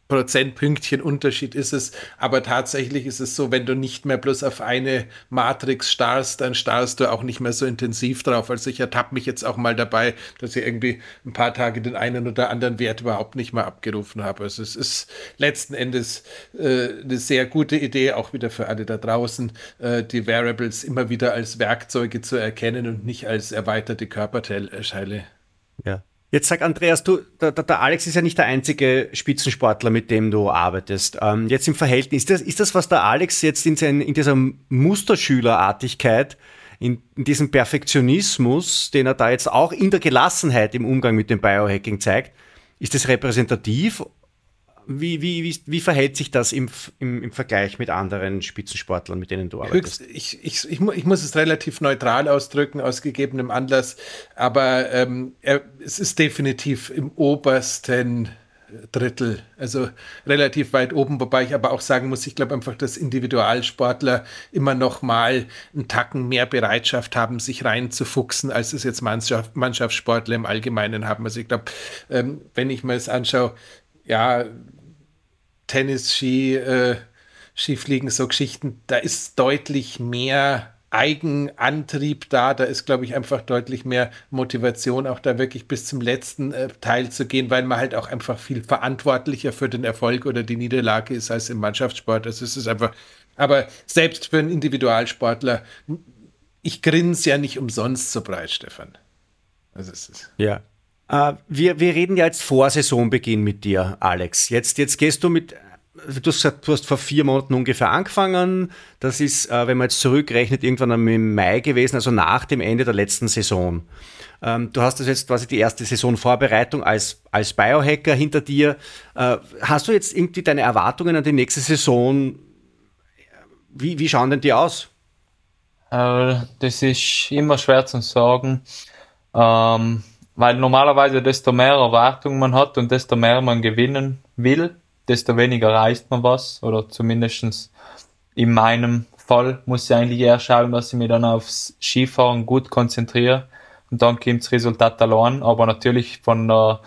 Prozentpünktchen Unterschied ist es, aber tatsächlich ist es so, wenn du nicht mehr bloß auf eine Matrix starrst, dann starrst du auch nicht mehr so intensiv drauf. Also ich ertappe mich jetzt auch mal dabei, dass ich irgendwie ein paar Tage den einen oder anderen Wert überhaupt nicht mehr abgerufen habe. Also es ist letzten Endes äh, eine sehr gute Idee, auch wieder für alle da draußen, äh, die Variables immer wieder als Werkzeuge zu erkennen und nicht als erweiterte Körperteile. Ja. Jetzt sag Andreas, du, der, der, Alex ist ja nicht der einzige Spitzensportler, mit dem du arbeitest. Ähm, jetzt im Verhältnis, ist das, ist das, was der Alex jetzt in, sein, in dieser Musterschülerartigkeit, in, in diesem Perfektionismus, den er da jetzt auch in der Gelassenheit im Umgang mit dem Biohacking zeigt, ist das repräsentativ? Wie, wie, wie, wie verhält sich das im, im, im Vergleich mit anderen Spitzensportlern, mit denen du arbeitest? Ich, ich, ich, ich muss es relativ neutral ausdrücken, aus gegebenem Anlass, aber ähm, er, es ist definitiv im obersten Drittel, also relativ weit oben, wobei ich aber auch sagen muss, ich glaube einfach, dass Individualsportler immer noch mal einen Tacken mehr Bereitschaft haben, sich reinzufuchsen, als es jetzt Mannschaft, Mannschaftssportler im Allgemeinen haben. Also ich glaube, ähm, wenn ich mir das anschaue, ja, Tennis, Ski, äh, Skifliegen, so Geschichten, da ist deutlich mehr Eigenantrieb da. Da ist, glaube ich, einfach deutlich mehr Motivation, auch da wirklich bis zum letzten äh, Teil zu gehen, weil man halt auch einfach viel verantwortlicher für den Erfolg oder die Niederlage ist als im Mannschaftssport. Also es ist einfach, aber selbst für einen Individualsportler, ich grinse ja nicht umsonst so breit, Stefan. Also es ist ja. Uh, wir, wir reden ja jetzt vor Saisonbeginn mit dir, Alex. Jetzt, jetzt gehst du mit du hast vor vier Monaten ungefähr angefangen. Das ist, äh, wenn man jetzt zurückrechnet, irgendwann im Mai gewesen, also nach dem Ende der letzten Saison. Ähm, du hast das jetzt quasi die erste Saisonvorbereitung als, als Biohacker hinter dir. Äh, hast du jetzt irgendwie deine Erwartungen an die nächste Saison? Wie, wie schauen denn die aus? Äh, das ist immer schwer zu sagen. Ähm, weil normalerweise desto mehr Erwartungen man hat und desto mehr man gewinnen will, desto weniger reißt man was. Oder zumindestens in meinem Fall muss ich eigentlich eher schauen, dass ich mich dann aufs Skifahren gut konzentriere. Und dann kommt das Resultat allein. Aber natürlich von der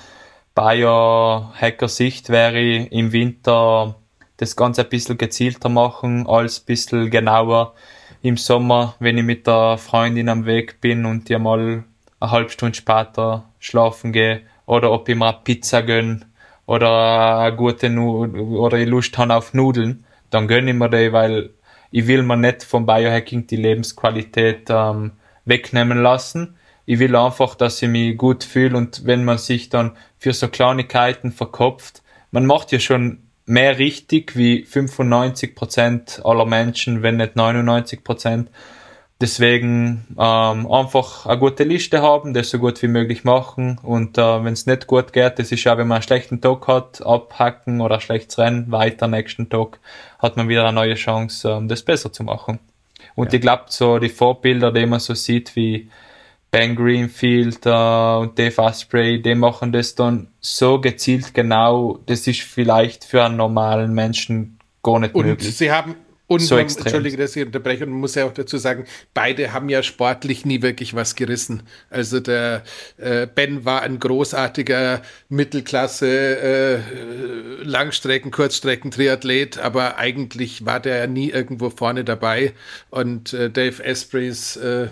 Biohacker-Sicht wäre ich im Winter das Ganze ein bisschen gezielter machen, als ein bisschen genauer im Sommer, wenn ich mit der Freundin am Weg bin und die mal eine halbe Stunde später schlafen gehe oder ob ich mir Pizza gönne oder eine gute nu oder ich Lust habe auf Nudeln, dann gönne ich mir die, weil ich will mir nicht vom Biohacking die Lebensqualität ähm, wegnehmen lassen. Ich will einfach, dass ich mich gut fühle und wenn man sich dann für so Kleinigkeiten verkopft, man macht ja schon mehr richtig wie 95% aller Menschen, wenn nicht 99%. Deswegen ähm, einfach eine gute Liste haben, das so gut wie möglich machen und äh, wenn es nicht gut geht, das ist ja, wenn man einen schlechten Tag hat, abhacken oder ein schlechtes Rennen, weiter nächsten Tag hat man wieder eine neue Chance, ähm, das besser zu machen. Und ja. ich glaube, so die Vorbilder, die man so sieht, wie Ben Greenfield äh, und Dave Asprey, die machen das dann so gezielt genau, das ist vielleicht für einen normalen Menschen gar nicht und möglich. Sie haben und so man, entschuldige, dass ich unterbreche, und man muss ja auch dazu sagen, beide haben ja sportlich nie wirklich was gerissen. Also der äh, Ben war ein großartiger Mittelklasse äh, Langstrecken, Kurzstrecken Triathlet, aber eigentlich war der ja nie irgendwo vorne dabei. Und äh, Dave Esprys äh,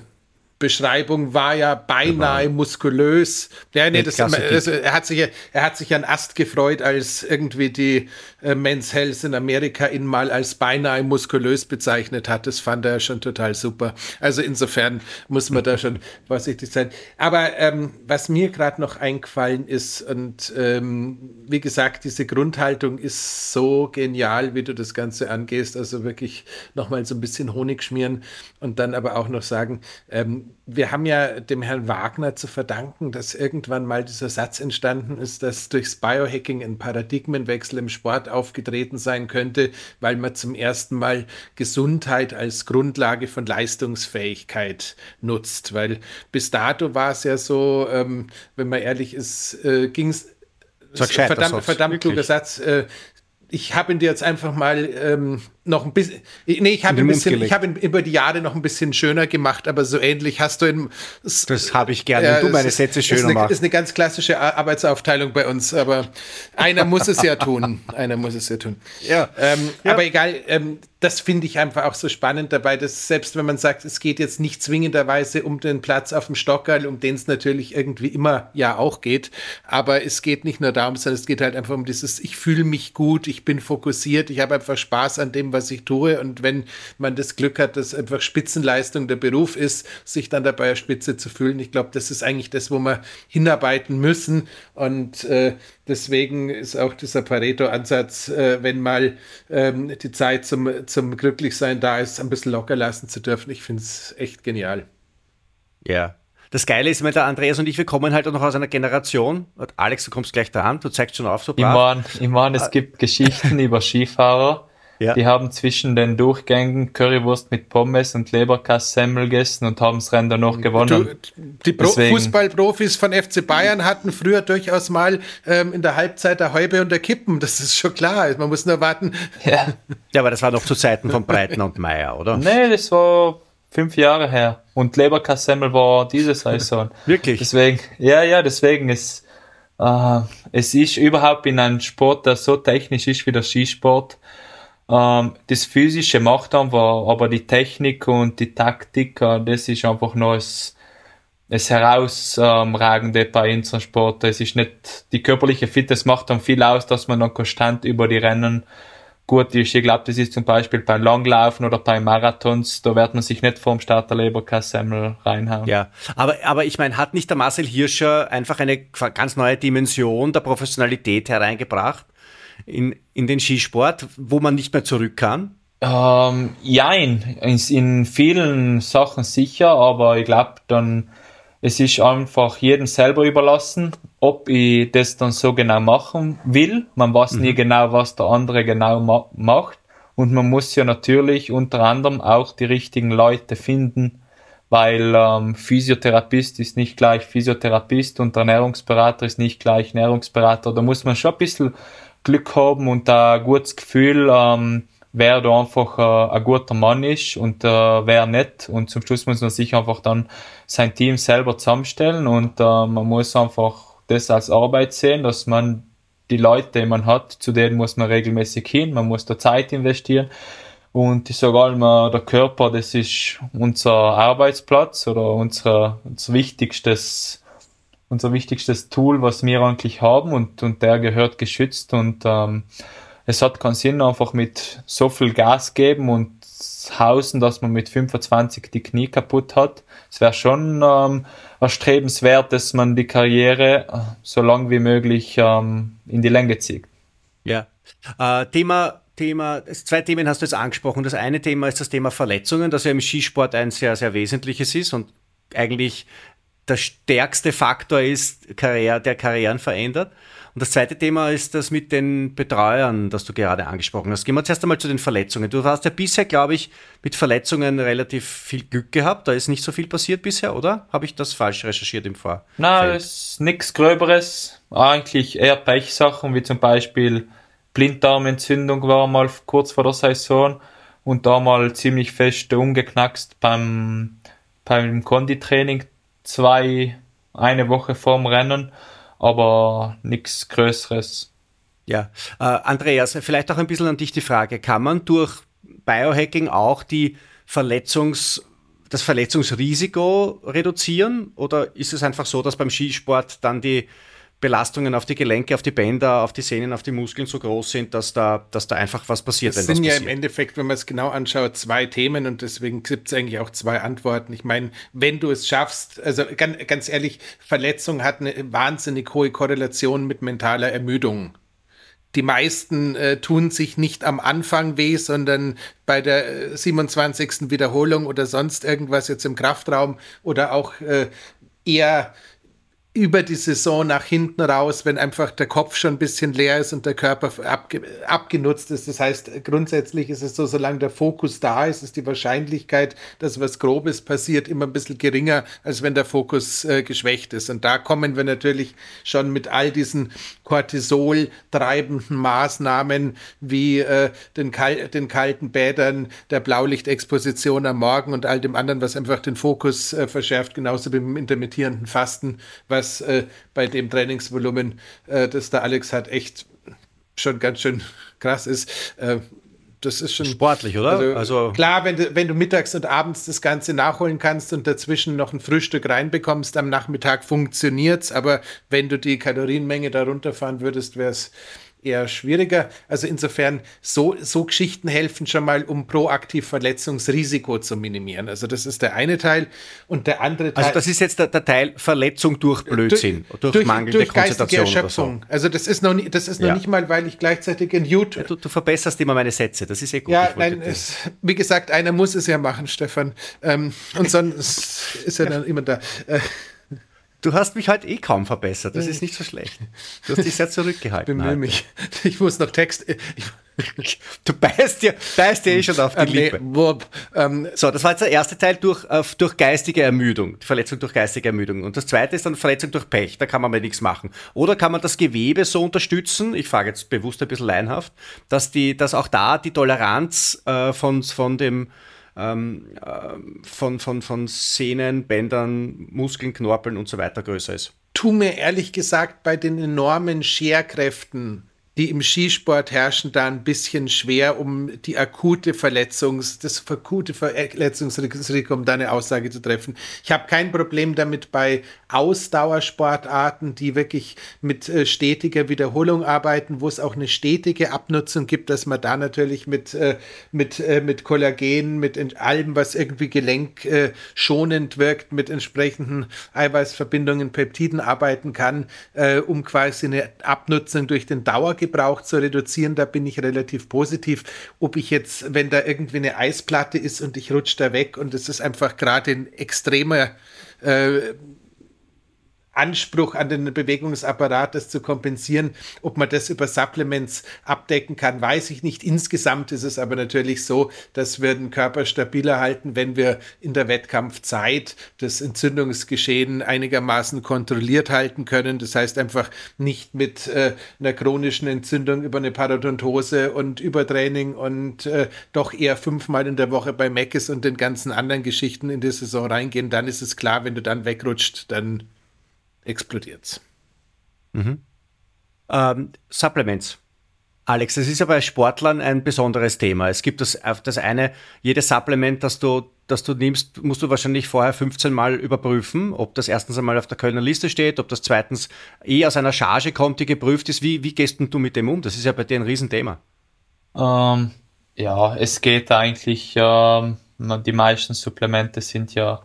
Beschreibung war ja beinahe genau. muskulös. Ja, nee, das, also, er, hat sich, er hat sich an Ast gefreut, als irgendwie die äh, Men's Health in Amerika ihn mal als beinahe muskulös bezeichnet hat. Das fand er schon total super. Also insofern muss man da <laughs> schon vorsichtig sein. Aber ähm, was mir gerade noch eingefallen ist, und ähm, wie gesagt, diese Grundhaltung ist so genial, wie du das Ganze angehst. Also wirklich nochmal so ein bisschen Honig schmieren und dann aber auch noch sagen, ähm, wir haben ja dem Herrn Wagner zu verdanken, dass irgendwann mal dieser Satz entstanden ist, dass durchs Biohacking ein Paradigmenwechsel im Sport aufgetreten sein könnte, weil man zum ersten Mal Gesundheit als Grundlage von Leistungsfähigkeit nutzt. Weil bis dato war es ja so, ähm, wenn man ehrlich ist, äh, ging es verdammt, verdammt kluger Satz. Äh, ich habe ihn dir jetzt einfach mal ähm, noch ein bisschen, nee, ich habe ein bisschen, ich habe ihn über die Jahre noch ein bisschen schöner gemacht, aber so ähnlich hast du ihn. Das habe ich gerne, wenn du meine Sätze schöner machst. Das ist eine ganz klassische Arbeitsaufteilung bei uns, aber einer muss es ja tun. <laughs> Einer muss es ja tun. Ja. Ähm, ja. Aber egal, ähm, das finde ich einfach auch so spannend dabei, dass selbst wenn man sagt, es geht jetzt nicht zwingenderweise um den Platz auf dem Stockerl, um den es natürlich irgendwie immer ja auch geht, aber es geht nicht nur darum, sondern es geht halt einfach um dieses, ich fühle mich gut, ich bin fokussiert, ich habe einfach Spaß an dem, was ich tue. Und wenn man das Glück hat, dass einfach Spitzenleistung der Beruf ist, sich dann dabei eine Spitze zu fühlen, ich glaube, das ist eigentlich das, wo wir hinarbeiten müssen. Und äh, deswegen ist auch dieser Pareto-Ansatz, äh, wenn mal ähm, die Zeit zum, zum Glücklichsein da ist, ein bisschen locker lassen zu dürfen. Ich finde es echt genial. Ja, das Geile ist, der Andreas und ich, wir kommen halt auch noch aus einer Generation. Alex, du kommst gleich dran, du zeigst schon auf so brav. Ich meine, ich mein, es gibt Geschichten über Skifahrer, Ja. Die haben zwischen den Durchgängen Currywurst mit Pommes und Leberkassemmel gegessen und haben das Rennen dann noch gewonnen. Du, die Pro Fußballprofis von FC Bayern hatten früher durchaus mal ähm, in der Halbzeit der Häube und der Kippen. Das ist schon klar. Man muss nur warten. Ja, <laughs> ja aber das war noch zu Zeiten von Breitner und Meier, oder? Nee, das war fünf Jahre her. Und Leberkassemmel war diese Saison. <laughs> Wirklich? Deswegen, ja, ja, deswegen ist äh, es ist überhaupt in einem Sport, der so technisch ist wie der Skisport ähm, das Physische macht einfach, aber die Technik und die Taktik, äh, das ist einfach noch das, das Herausragende bei unserem Sport. Es ist nicht, die körperliche Fitness macht dann viel aus, dass man dann konstant über die Rennen gut ist. Ich glaube, das ist zum Beispiel beim Langlaufen oder bei Marathons, da wird man sich nicht vorm Start der Leberkassemmel reinhauen. Ja, aber, aber ich meine, hat nicht der Marcel Hirscher einfach eine ganz neue Dimension der Professionalität hereingebracht? In, in den Skisport, wo man nicht mehr zurück kann? Ähm, jein, in, in vielen Sachen sicher, aber ich glaube dann, es ist einfach jedem selber überlassen, ob ich das dann so genau machen will. Man weiß mhm. nie genau, was der andere genau ma macht. Und man muss ja natürlich unter anderem auch die richtigen Leute finden, weil ähm, Physiotherapist ist nicht gleich Physiotherapist und Ernährungsberater ist nicht gleich Ernährungsberater. Da muss man schon ein bisschen Glück haben und ein gutes Gefühl, ähm, wer da einfach äh, ein guter Mann ist und äh, wer nicht. Und zum Schluss muss man sich einfach dann sein Team selber zusammenstellen und äh, man muss einfach das als Arbeit sehen, dass man die Leute, die man hat, zu denen muss man regelmäßig hin, man muss da Zeit investieren. Und ich sage allem, der Körper, das ist unser Arbeitsplatz oder unser, unser wichtigstes unser wichtigstes Tool, was wir eigentlich haben und, und der gehört geschützt und ähm, es hat keinen Sinn, einfach mit so viel Gas geben und hausen, dass man mit 25 die Knie kaputt hat. Es wäre schon ähm, erstrebenswert, dass man die Karriere äh, so lang wie möglich ähm, in die Länge zieht. Ja. Äh, Thema Thema, zwei Themen hast du jetzt angesprochen. Das eine Thema ist das Thema Verletzungen, das ja im Skisport ein sehr, sehr wesentliches ist und eigentlich der stärkste Faktor ist, Karriere, der Karrieren verändert. Und das zweite Thema ist das mit den Betreuern, das du gerade angesprochen hast. Gehen wir zuerst einmal zu den Verletzungen. Du hast ja bisher, glaube ich, mit Verletzungen relativ viel Glück gehabt. Da ist nicht so viel passiert bisher, oder? Habe ich das falsch recherchiert im Vor? Nein, es ist nichts Gröberes. Eigentlich eher Pechsachen, wie zum Beispiel Blinddarmentzündung war mal kurz vor der Saison und da mal ziemlich fest umgeknackst beim, beim Konditraining zwei, eine Woche vorm Rennen, aber nichts Größeres. Ja, äh, Andreas, vielleicht auch ein bisschen an dich die Frage, kann man durch Biohacking auch die Verletzungs- das Verletzungsrisiko reduzieren? Oder ist es einfach so, dass beim Skisport dann die Belastungen auf die Gelenke, auf die Bänder, auf die Sehnen, auf die Muskeln so groß sind, dass da, dass da einfach was passiert. Das sind ja im Endeffekt, wenn man es genau anschaut, zwei Themen und deswegen gibt es eigentlich auch zwei Antworten. Ich meine, wenn du es schaffst, also ganz, ganz ehrlich, Verletzung hat eine wahnsinnig hohe Korrelation mit mentaler Ermüdung die meisten äh, tun sich nicht am Anfang weh, sondern bei der 27. Äh, Wiederholung oder sonst irgendwas jetzt im Kraftraum oder auch äh, eher über die Saison nach hinten raus, wenn einfach der Kopf schon ein bisschen leer ist und der Körper abge abgenutzt ist. Das heißt, grundsätzlich ist es so, solange der Fokus da ist, ist die Wahrscheinlichkeit, dass was Grobes passiert, immer ein bisschen geringer, als wenn der Fokus äh, geschwächt ist. Und da kommen wir natürlich schon mit all diesen Cortisol treibenden Maßnahmen wie äh, den, kal den kalten Bädern, der Blaulichtexposition am Morgen und all dem anderen, was einfach den Fokus äh, verschärft, genauso wie beim intermittierenden Fasten, was äh, bei dem Trainingsvolumen, äh, das der Alex hat, echt schon ganz schön <laughs> krass ist. Äh, das ist schon sportlich, oder? Also, also, klar, wenn du, wenn du mittags und abends das Ganze nachholen kannst und dazwischen noch ein Frühstück reinbekommst, am Nachmittag funktioniert es, aber wenn du die Kalorienmenge da runterfahren würdest, wäre es eher schwieriger. Also insofern, so, so Geschichten helfen schon mal, um proaktiv Verletzungsrisiko zu minimieren. Also das ist der eine Teil. Und der andere Teil. Also das ist jetzt der, der Teil Verletzung durch Blödsinn, durch, durch, durch mangelnde durch Konzentration. Erschöpfung. So. Also das ist noch, nie, das ist noch ja. nicht mal, weil ich gleichzeitig in YouTube. Ja, du, du, verbesserst immer meine Sätze, das ist eh gut. Ja, nein, es, wie gesagt, einer muss es ja machen, Stefan. Ähm, und sonst ist er dann immer da. Äh, Du hast mich halt eh kaum verbessert. Das ist nicht so schlecht. Du hast dich sehr zurückgehalten. <laughs> Bemühe mich. Ich muss noch Text. <laughs> Du beißt dir, beißt dir eh schon auf die ähm, Lippe. ähm, So, das war jetzt der erste Teil durch, durch geistige Ermüdung, die Verletzung durch geistige Ermüdung. Und das zweite ist dann Verletzung durch Pech, da kann man mal nichts machen. Oder kann man das Gewebe so unterstützen, ich frage jetzt bewusst ein bisschen leinhaft, dass, die, dass auch da die Toleranz äh, von, von dem ähm, äh, von, von, von Sehnen, Bändern, Muskeln, Knorpeln und so weiter größer ist. tu mir ehrlich gesagt bei den enormen Scherkräften, die im Skisport herrschen, da ein bisschen schwer, um die akute Verletzungs, das akute Verletzungsrisiko, um da eine Aussage zu treffen. Ich habe kein Problem damit bei Ausdauersportarten, die wirklich mit äh, stetiger Wiederholung arbeiten, wo es auch eine stetige Abnutzung gibt, dass man da natürlich mit, äh, mit, äh, mit Kollagen, mit allem, was irgendwie gelenkschonend wirkt, mit entsprechenden Eiweißverbindungen, Peptiden arbeiten kann, äh, um quasi eine Abnutzung durch den Dauergebrauch zu reduzieren. Da bin ich relativ positiv. Ob ich jetzt, wenn da irgendwie eine Eisplatte ist und ich rutsche da weg und es ist einfach gerade ein extremer äh, Anspruch an den Bewegungsapparat, das zu kompensieren. Ob man das über Supplements abdecken kann, weiß ich nicht. Insgesamt ist es aber natürlich so, dass wir den Körper stabiler halten, wenn wir in der Wettkampfzeit das Entzündungsgeschehen einigermaßen kontrolliert halten können. Das heißt einfach nicht mit äh, einer chronischen Entzündung über eine Parodontose und Übertraining und äh, doch eher fünfmal in der Woche bei Meckes und den ganzen anderen Geschichten in die Saison reingehen. Dann ist es klar, wenn du dann wegrutscht, dann explodiert's. Ähm, Supplements. Alex, das ist ja bei Sportlern ein besonderes Thema. Es gibt das, das eine, jedes Supplement, das du, das du nimmst, musst du wahrscheinlich vorher 15 Mal überprüfen, ob das erstens einmal auf der Kölner Liste steht, ob das zweitens eh aus einer Charge kommt, die geprüft ist. Wie, wie gehst denn du mit dem um? Das ist ja bei dir ein Riesenthema. Ähm, ja, es geht eigentlich, ähm, die meisten Supplemente sind ja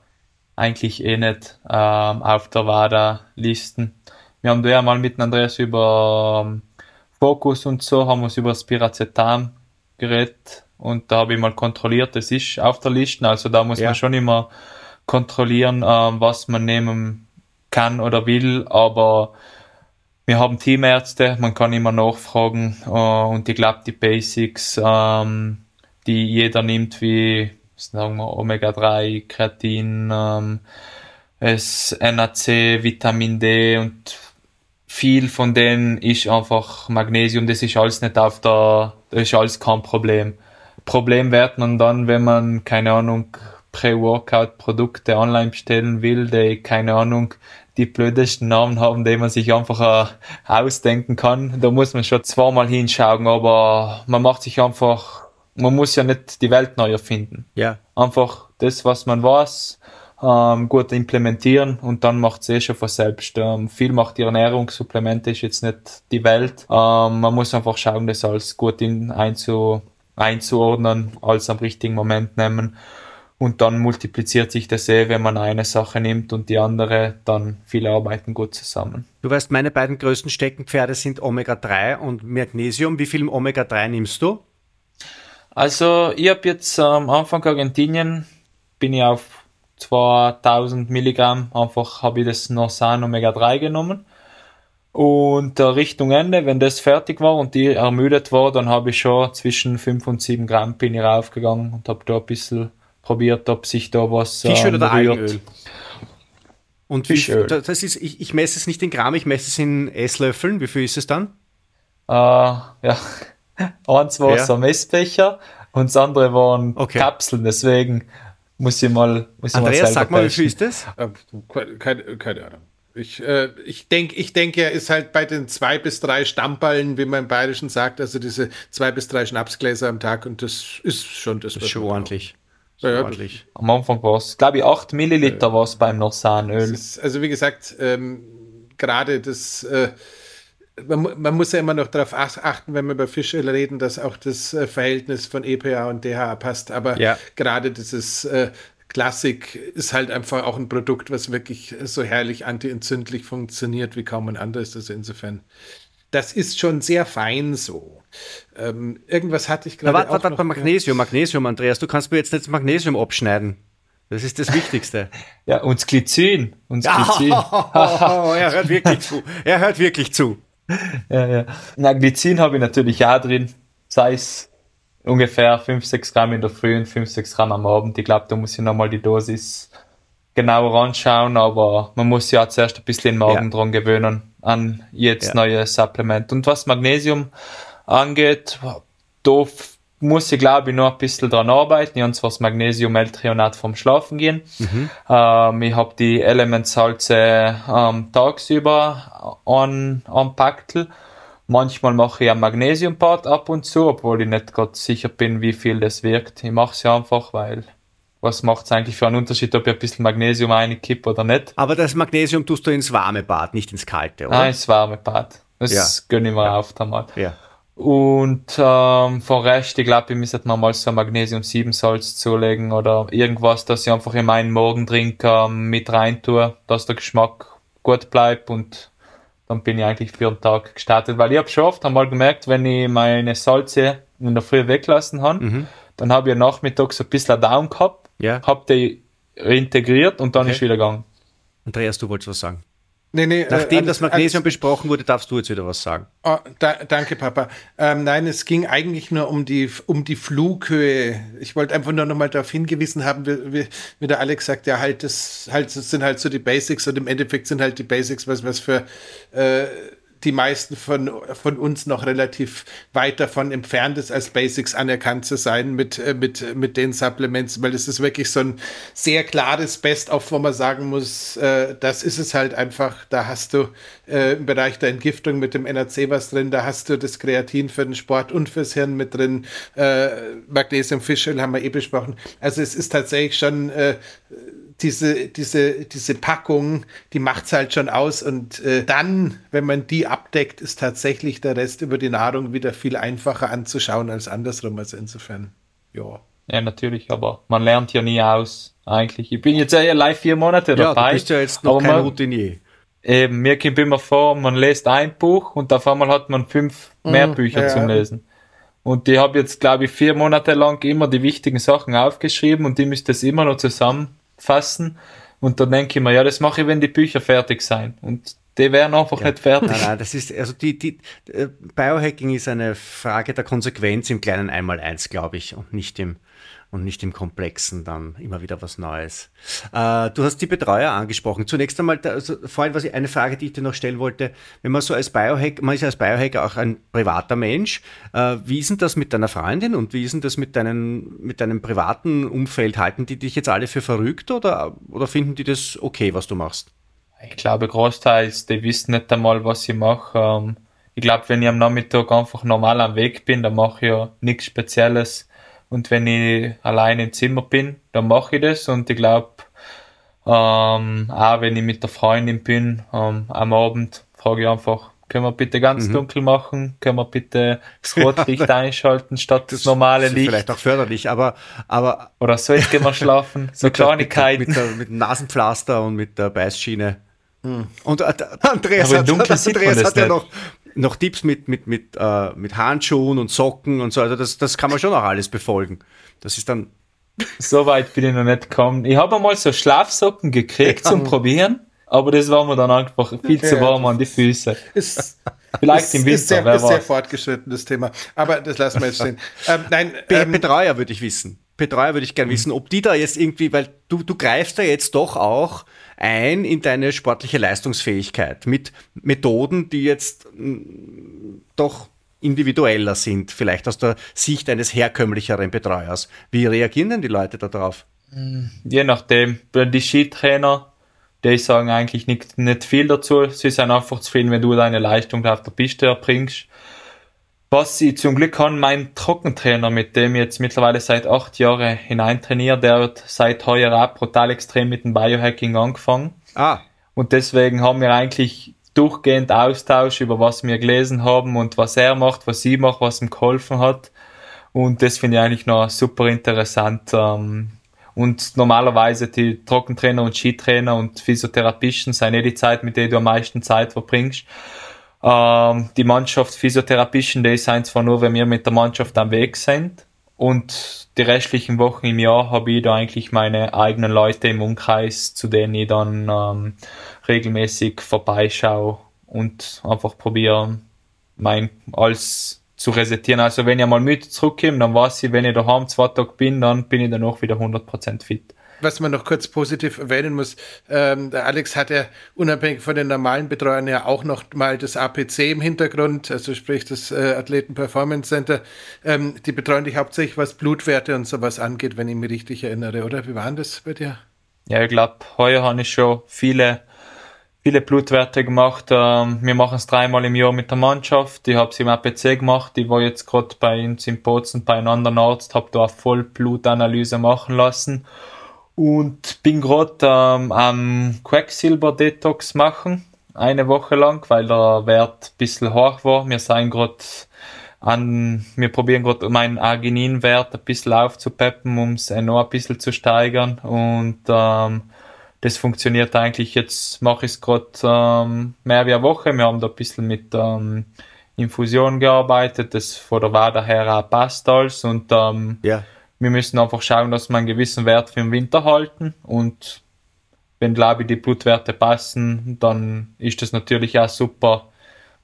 eigentlich eh nicht ähm, auf der WADA-Listen. Wir haben da ja mal mit Andreas über ähm, Fokus und so, haben uns über das Piracetam geredet und da habe ich mal kontrolliert, das ist auf der Liste, also da muss Ja. man schon immer kontrollieren, ähm, was man nehmen kann oder will, aber wir haben Teamärzte, man kann immer nachfragen äh, und ich glaube die Basics, ähm, die jeder nimmt, wie sagen wir Omega-3, Kreatin, ähm, es NAC, Vitamin D und viel von denen ist einfach Magnesium, das ist alles nicht auf der, das ist alles kein Problem. Problem wird man dann, wenn man, keine Ahnung, Pre-Workout-Produkte online bestellen will, die, keine Ahnung, die blödesten Namen haben, die man sich einfach äh, ausdenken kann. Da muss man schon zweimal hinschauen, aber man macht sich einfach, man muss ja nicht die Welt neu erfinden. Ja. Einfach das, was man weiß, ähm, gut implementieren und dann macht es eh schon von selbst. Ähm, viel macht die Ernährung, Supplemente ist jetzt nicht die Welt. Ähm, man muss einfach schauen, das alles gut in, einzu, einzuordnen, alles am richtigen Moment nehmen. Und dann multipliziert sich das eh, wenn man eine Sache nimmt und die andere, dann viele arbeiten gut zusammen. Du weißt, meine beiden größten Steckenpferde sind Omega-3 und Magnesium. Wie viel Omega-3 nimmst du? Also ich habe jetzt am Anfang Argentinien bin ich auf 2000 Milligramm, einfach habe ich das Norsan Omega 3 genommen. Und äh, Richtung Ende, wenn das fertig war und die ermüdet war, dann habe ich schon zwischen 5 und 7 Gramm bin ich raufgegangen und habe da ein bisschen probiert, ob sich da was Fischöl ähm, oder. Algenöl? Und wie, Fischöl. das ist, ich, ich messe es nicht in Gramm, ich messe es in Esslöffeln. Wie viel ist es dann? Äh, ja, eins war Ja. so ein Messbecher und das andere waren Okay. Kapseln, deswegen muss ich mal, muss ich mal Andreas, sag mal, wie viel ist das? Äh, Keine, keine Ahnung. Ich, äh, ich denke, ich denk, er ist halt bei den zwei bis drei Stammballen, wie man im Bayerischen sagt, also diese zwei bis drei Schnapsgläser am Tag und das ist schon das. Das ist schon ordentlich. Ja, ja, ordentlich. Am Anfang war es, glaube ich, 8 Milliliter war es beim ist, also wie gesagt, ähm, gerade das, äh, man, man muss ja immer noch darauf ach- achten, wenn wir über Fischöl reden, dass auch das äh, Verhältnis von EPA und DHA passt. Aber Ja. gerade dieses äh, Klassik ist halt einfach auch ein Produkt, was wirklich so herrlich antientzündlich funktioniert wie kaum ein anderes. Also insofern, das ist schon sehr fein so. Ähm, irgendwas hatte ich gerade warte, warte, warte, Magnesium, Magnesium, Andreas, du kannst mir jetzt nicht das Magnesium abschneiden. Das ist das Wichtigste. <laughs> ja, und das Glycin. Und <laughs> Glycin. Oh, er hört wirklich zu. Er hört wirklich zu. <laughs> Ja, ja. Na, Glycin habe ich natürlich auch drin. Sei es ungefähr 5, 6 Gramm in der Früh und 5, 6 Gramm am Abend. Ich glaube, da muss ich nochmal die Dosis genauer anschauen, aber man muss ja zuerst ein bisschen den Magen ja. dran gewöhnen an jetzt ja. neue Supplement. Und was Magnesium angeht, da muss ich glaube ich noch ein bisschen dran arbeiten. Ich habe zwar das Magnesium L-Trionat vom Schlafen gehen. Mhm. Ähm, ich habe die Elementsalze ähm, tagsüber an, an Paktel. Manchmal mache ich ein Magnesiumpart ab und zu, obwohl ich nicht gerade sicher bin, wie viel das wirkt. Ich mache es ja einfach, weil was macht es eigentlich für einen Unterschied, ob ich ein bisschen Magnesium reinkippe oder nicht. Aber das Magnesium tust du ins warme Bad, nicht ins kalte, oder? Nein, ins warme Bad. Das ja. gönne ich mir ja. oft einmal. Ja. Und ähm, von Rest, ich glaube, ich müsste mal mal so Magnesium-7-Salz zulegen oder irgendwas, dass ich einfach in meinen Morgendrink ähm, mit rein tue, dass der Geschmack gut bleibt und dann bin ich eigentlich für den Tag gestartet. Weil ich habe schon oft einmal gemerkt, wenn ich meine Salze in der Früh weglassen habe, mhm. dann habe ich nachmittags so ein bisschen Down gehabt ja. Hab die reintegriert und dann okay. ist wieder gegangen. Andreas, du wolltest was sagen. Nee, nee, Nachdem äh, das Magnesium besprochen wurde, darfst du jetzt wieder was sagen. Oh, da, danke, Papa. Ähm, nein, es ging eigentlich nur um die, um die Flughöhe. Ich wollte einfach nur noch mal darauf hingewiesen haben, wie, wie, wie der Alex sagt, ja, halt, das, halt, das sind halt so die Basics und im Endeffekt sind halt die Basics, was, was für äh, die meisten von, von uns noch relativ weit davon entfernt ist, als Basics anerkannt zu sein mit, äh, mit, mit den Supplements, weil es ist wirklich so ein sehr klares Best-of, wo man sagen muss, äh, das ist es halt einfach, da hast du äh, im Bereich der Entgiftung mit dem NAC was drin, da hast du das Kreatin für den Sport und fürs Hirn mit drin, äh, Magnesium, Fischöl haben wir eh besprochen. Also es ist tatsächlich schon äh, diese, diese, diese Packung, die macht es halt schon aus. Und äh, dann, wenn man die abdeckt, ist tatsächlich der Rest über die Nahrung wieder viel einfacher anzuschauen als andersrum. Also insofern, ja. Ja, natürlich, aber man lernt ja nie aus, eigentlich. Ich bin jetzt ja live vier Monate dabei. Ja, du bist ja jetzt noch kein man, Routinier. Eben, mir kommt immer vor, man liest ein Buch und auf einmal hat man fünf mhm, mehr Bücher ja, zum Lesen. Und ich habe jetzt, glaube ich, vier Monate lang immer die wichtigen Sachen aufgeschrieben und die müsste es immer noch zusammen fassen. Und dann denke ich mir, ja, das mache ich, wenn die Bücher fertig sein. Und die wären einfach ja. nicht fertig. Nein, nein, das ist, also die, die, äh, Biohacking ist eine Frage der Konsequenz im kleinen Einmaleins, glaube ich, und nicht im, und nicht im Komplexen dann immer wieder was Neues. Äh, du hast die Betreuer angesprochen. Zunächst einmal, da, also vorhin was ich, eine Frage, die ich dir noch stellen wollte. Wenn man so als Biohack, man ist ja als Biohacker auch ein privater Mensch. Äh, wie ist denn das mit deiner Freundin und wie ist denn das mit, deinen, mit deinem privaten Umfeld? Halten die dich jetzt alle für verrückt oder, oder finden die das okay, was du machst? Ich glaube, großteils, die wissen nicht einmal, was ich mache. Ähm, ich glaube, wenn ich am Nachmittag einfach normal am Weg bin, dann mache ich ja nichts Spezielles und wenn ich allein im Zimmer bin, dann mache ich das. Und ich glaube, ähm, auch wenn ich mit der Freundin bin, ähm, am Abend frage ich einfach, können wir bitte ganz mhm. dunkel machen? Können wir bitte das <laughs> Rotlicht einschalten statt das, das normale Licht? Vielleicht auch förderlich, aber, aber. Oder so jetzt gehen wir schlafen. <laughs> So mit Kleinigkeiten. Der, mit, der, mit, dem Nasenpflaster und mit der Beißschiene. Hm. Und äh, Andreas, hat, Andreas hat ja noch, noch Tipps mit, mit, mit, äh, mit Handschuhen und Socken und so. Also das, das kann man schon auch alles befolgen. Das ist dann. So weit bin ich noch nicht gekommen. Ich habe einmal so Schlafsocken gekriegt zum Probieren, aber das war mir dann einfach viel zu warm an die Füße. <laughs> Ist, Vielleicht im Winter. Ist sehr, ist sehr fortgeschrittenes Thema. Aber das lassen wir jetzt stehen. <laughs> Ähm, nein, ähm, Betreuer würde ich wissen. Betreuer würde ich gerne wissen, ob die da jetzt irgendwie, weil du, du greifst da jetzt doch auch ein in deine sportliche Leistungsfähigkeit mit Methoden, die jetzt mm, doch individueller sind, vielleicht aus der Sicht eines herkömmlicheren Betreuers. Wie reagieren denn die Leute darauf? Mm, je nachdem. Die Skitrainer, die sagen eigentlich nicht, nicht viel dazu. Sie sind einfach zufrieden, wenn du deine Leistung auf der Piste erbringst. Was ich zum Glück kann, mein Trockentrainer, mit dem ich jetzt mittlerweile seit acht Jahren hinein trainiere, der hat seit heuer auch brutal extrem mit dem Biohacking angefangen. Ah. Und deswegen haben wir eigentlich durchgehend Austausch über was wir gelesen haben und was er macht, was sie macht, was ihm geholfen hat. Und das finde ich eigentlich noch super interessant. Ähm, und normalerweise die Trockentrainer und Skitrainer und Physiotherapisten sind eh die Zeit, mit der du am meisten Zeit verbringst. Ähm, die Mannschaft Physiotherapisten, die sind zwar nur, wenn wir mit der Mannschaft am Weg sind. Und die restlichen Wochen im Jahr habe ich da eigentlich meine eigenen Leute im Umkreis, zu denen ich dann ähm, regelmäßig vorbeischaue und einfach probiere, mein alles zu resettieren. Also wenn ich mal müde zurückkomme, dann weiß ich, wenn ich daheim zwei Tage bin, dann bin ich dann auch wieder 100% fit was man noch kurz positiv erwähnen muss, ähm, der Alex hat ja unabhängig von den normalen Betreuern ja auch noch mal das APC im Hintergrund, also sprich das äh, Athleten Performance Center. Ähm, die betreuen dich hauptsächlich, was Blutwerte und sowas angeht, wenn ich mich richtig erinnere, oder? Wie waren das bei dir? Ja, ich glaube, heuer habe ich schon viele viele Blutwerte gemacht. Ähm, wir machen es dreimal im Jahr mit der Mannschaft. Ich habe es im APC gemacht. Ich war jetzt gerade bei uns im Bozen bei einem anderen Arzt, habe da eine Vollblutanalyse machen lassen und bin gerade ähm, am Quacksilber Detox machen, eine Woche lang, weil der Wert ein bisschen hoch war. Wir sind gerade an, wir probieren gerade meinen Argininwert ein bisschen aufzupeppen, um es noch ein bisschen zu steigern und ähm, das funktioniert eigentlich. Jetzt mache ich es gerade ähm, mehr wie eine Woche. Wir haben da ein bisschen mit ähm, Infusion gearbeitet, das von der Wade her auch passt alles und ähm, ja wir müssen einfach schauen, dass wir einen gewissen Wert für den Winter halten und wenn, glaube ich, die Blutwerte passen, dann ist das natürlich auch super,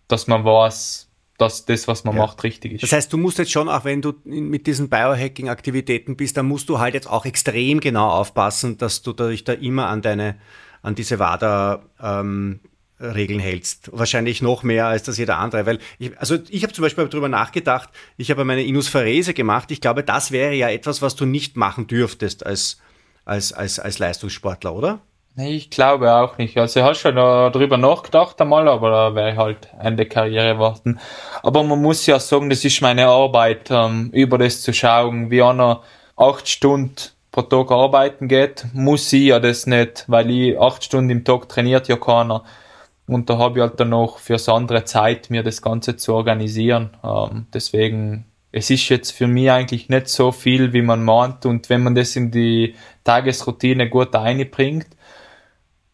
dass man weiß, dass das, was man ja. macht, richtig ist. Das heißt, du musst jetzt schon, auch wenn du mit diesen Biohacking-Aktivitäten bist, dann musst du halt jetzt auch extrem genau aufpassen, dass du dich da immer an deine, an diese WADA ähm, Regeln hältst. Wahrscheinlich noch mehr als das jeder andere. Weil ich, also ich habe zum Beispiel darüber nachgedacht, ich habe meine Inusferese gemacht. Ich glaube, das wäre ja etwas, was du nicht machen dürftest als, als, als, als Leistungssportler, oder? Nee, ich glaube auch nicht. Also ich habe schon darüber nachgedacht einmal, aber da wäre ich halt Ende Karriere warten. Aber man muss ja sagen, das ist meine Arbeit, ähm, über das zu schauen, wie einer acht Stunden pro Tag arbeiten geht, muss ich ja das nicht, weil ich acht Stunden im Tag trainiert ja keiner. Und da habe ich halt dann noch für so andere Zeit, mir das Ganze zu organisieren. Ähm, deswegen, es ist jetzt für mich eigentlich nicht so viel, wie man meint. Und wenn man das in die Tagesroutine gut einbringt,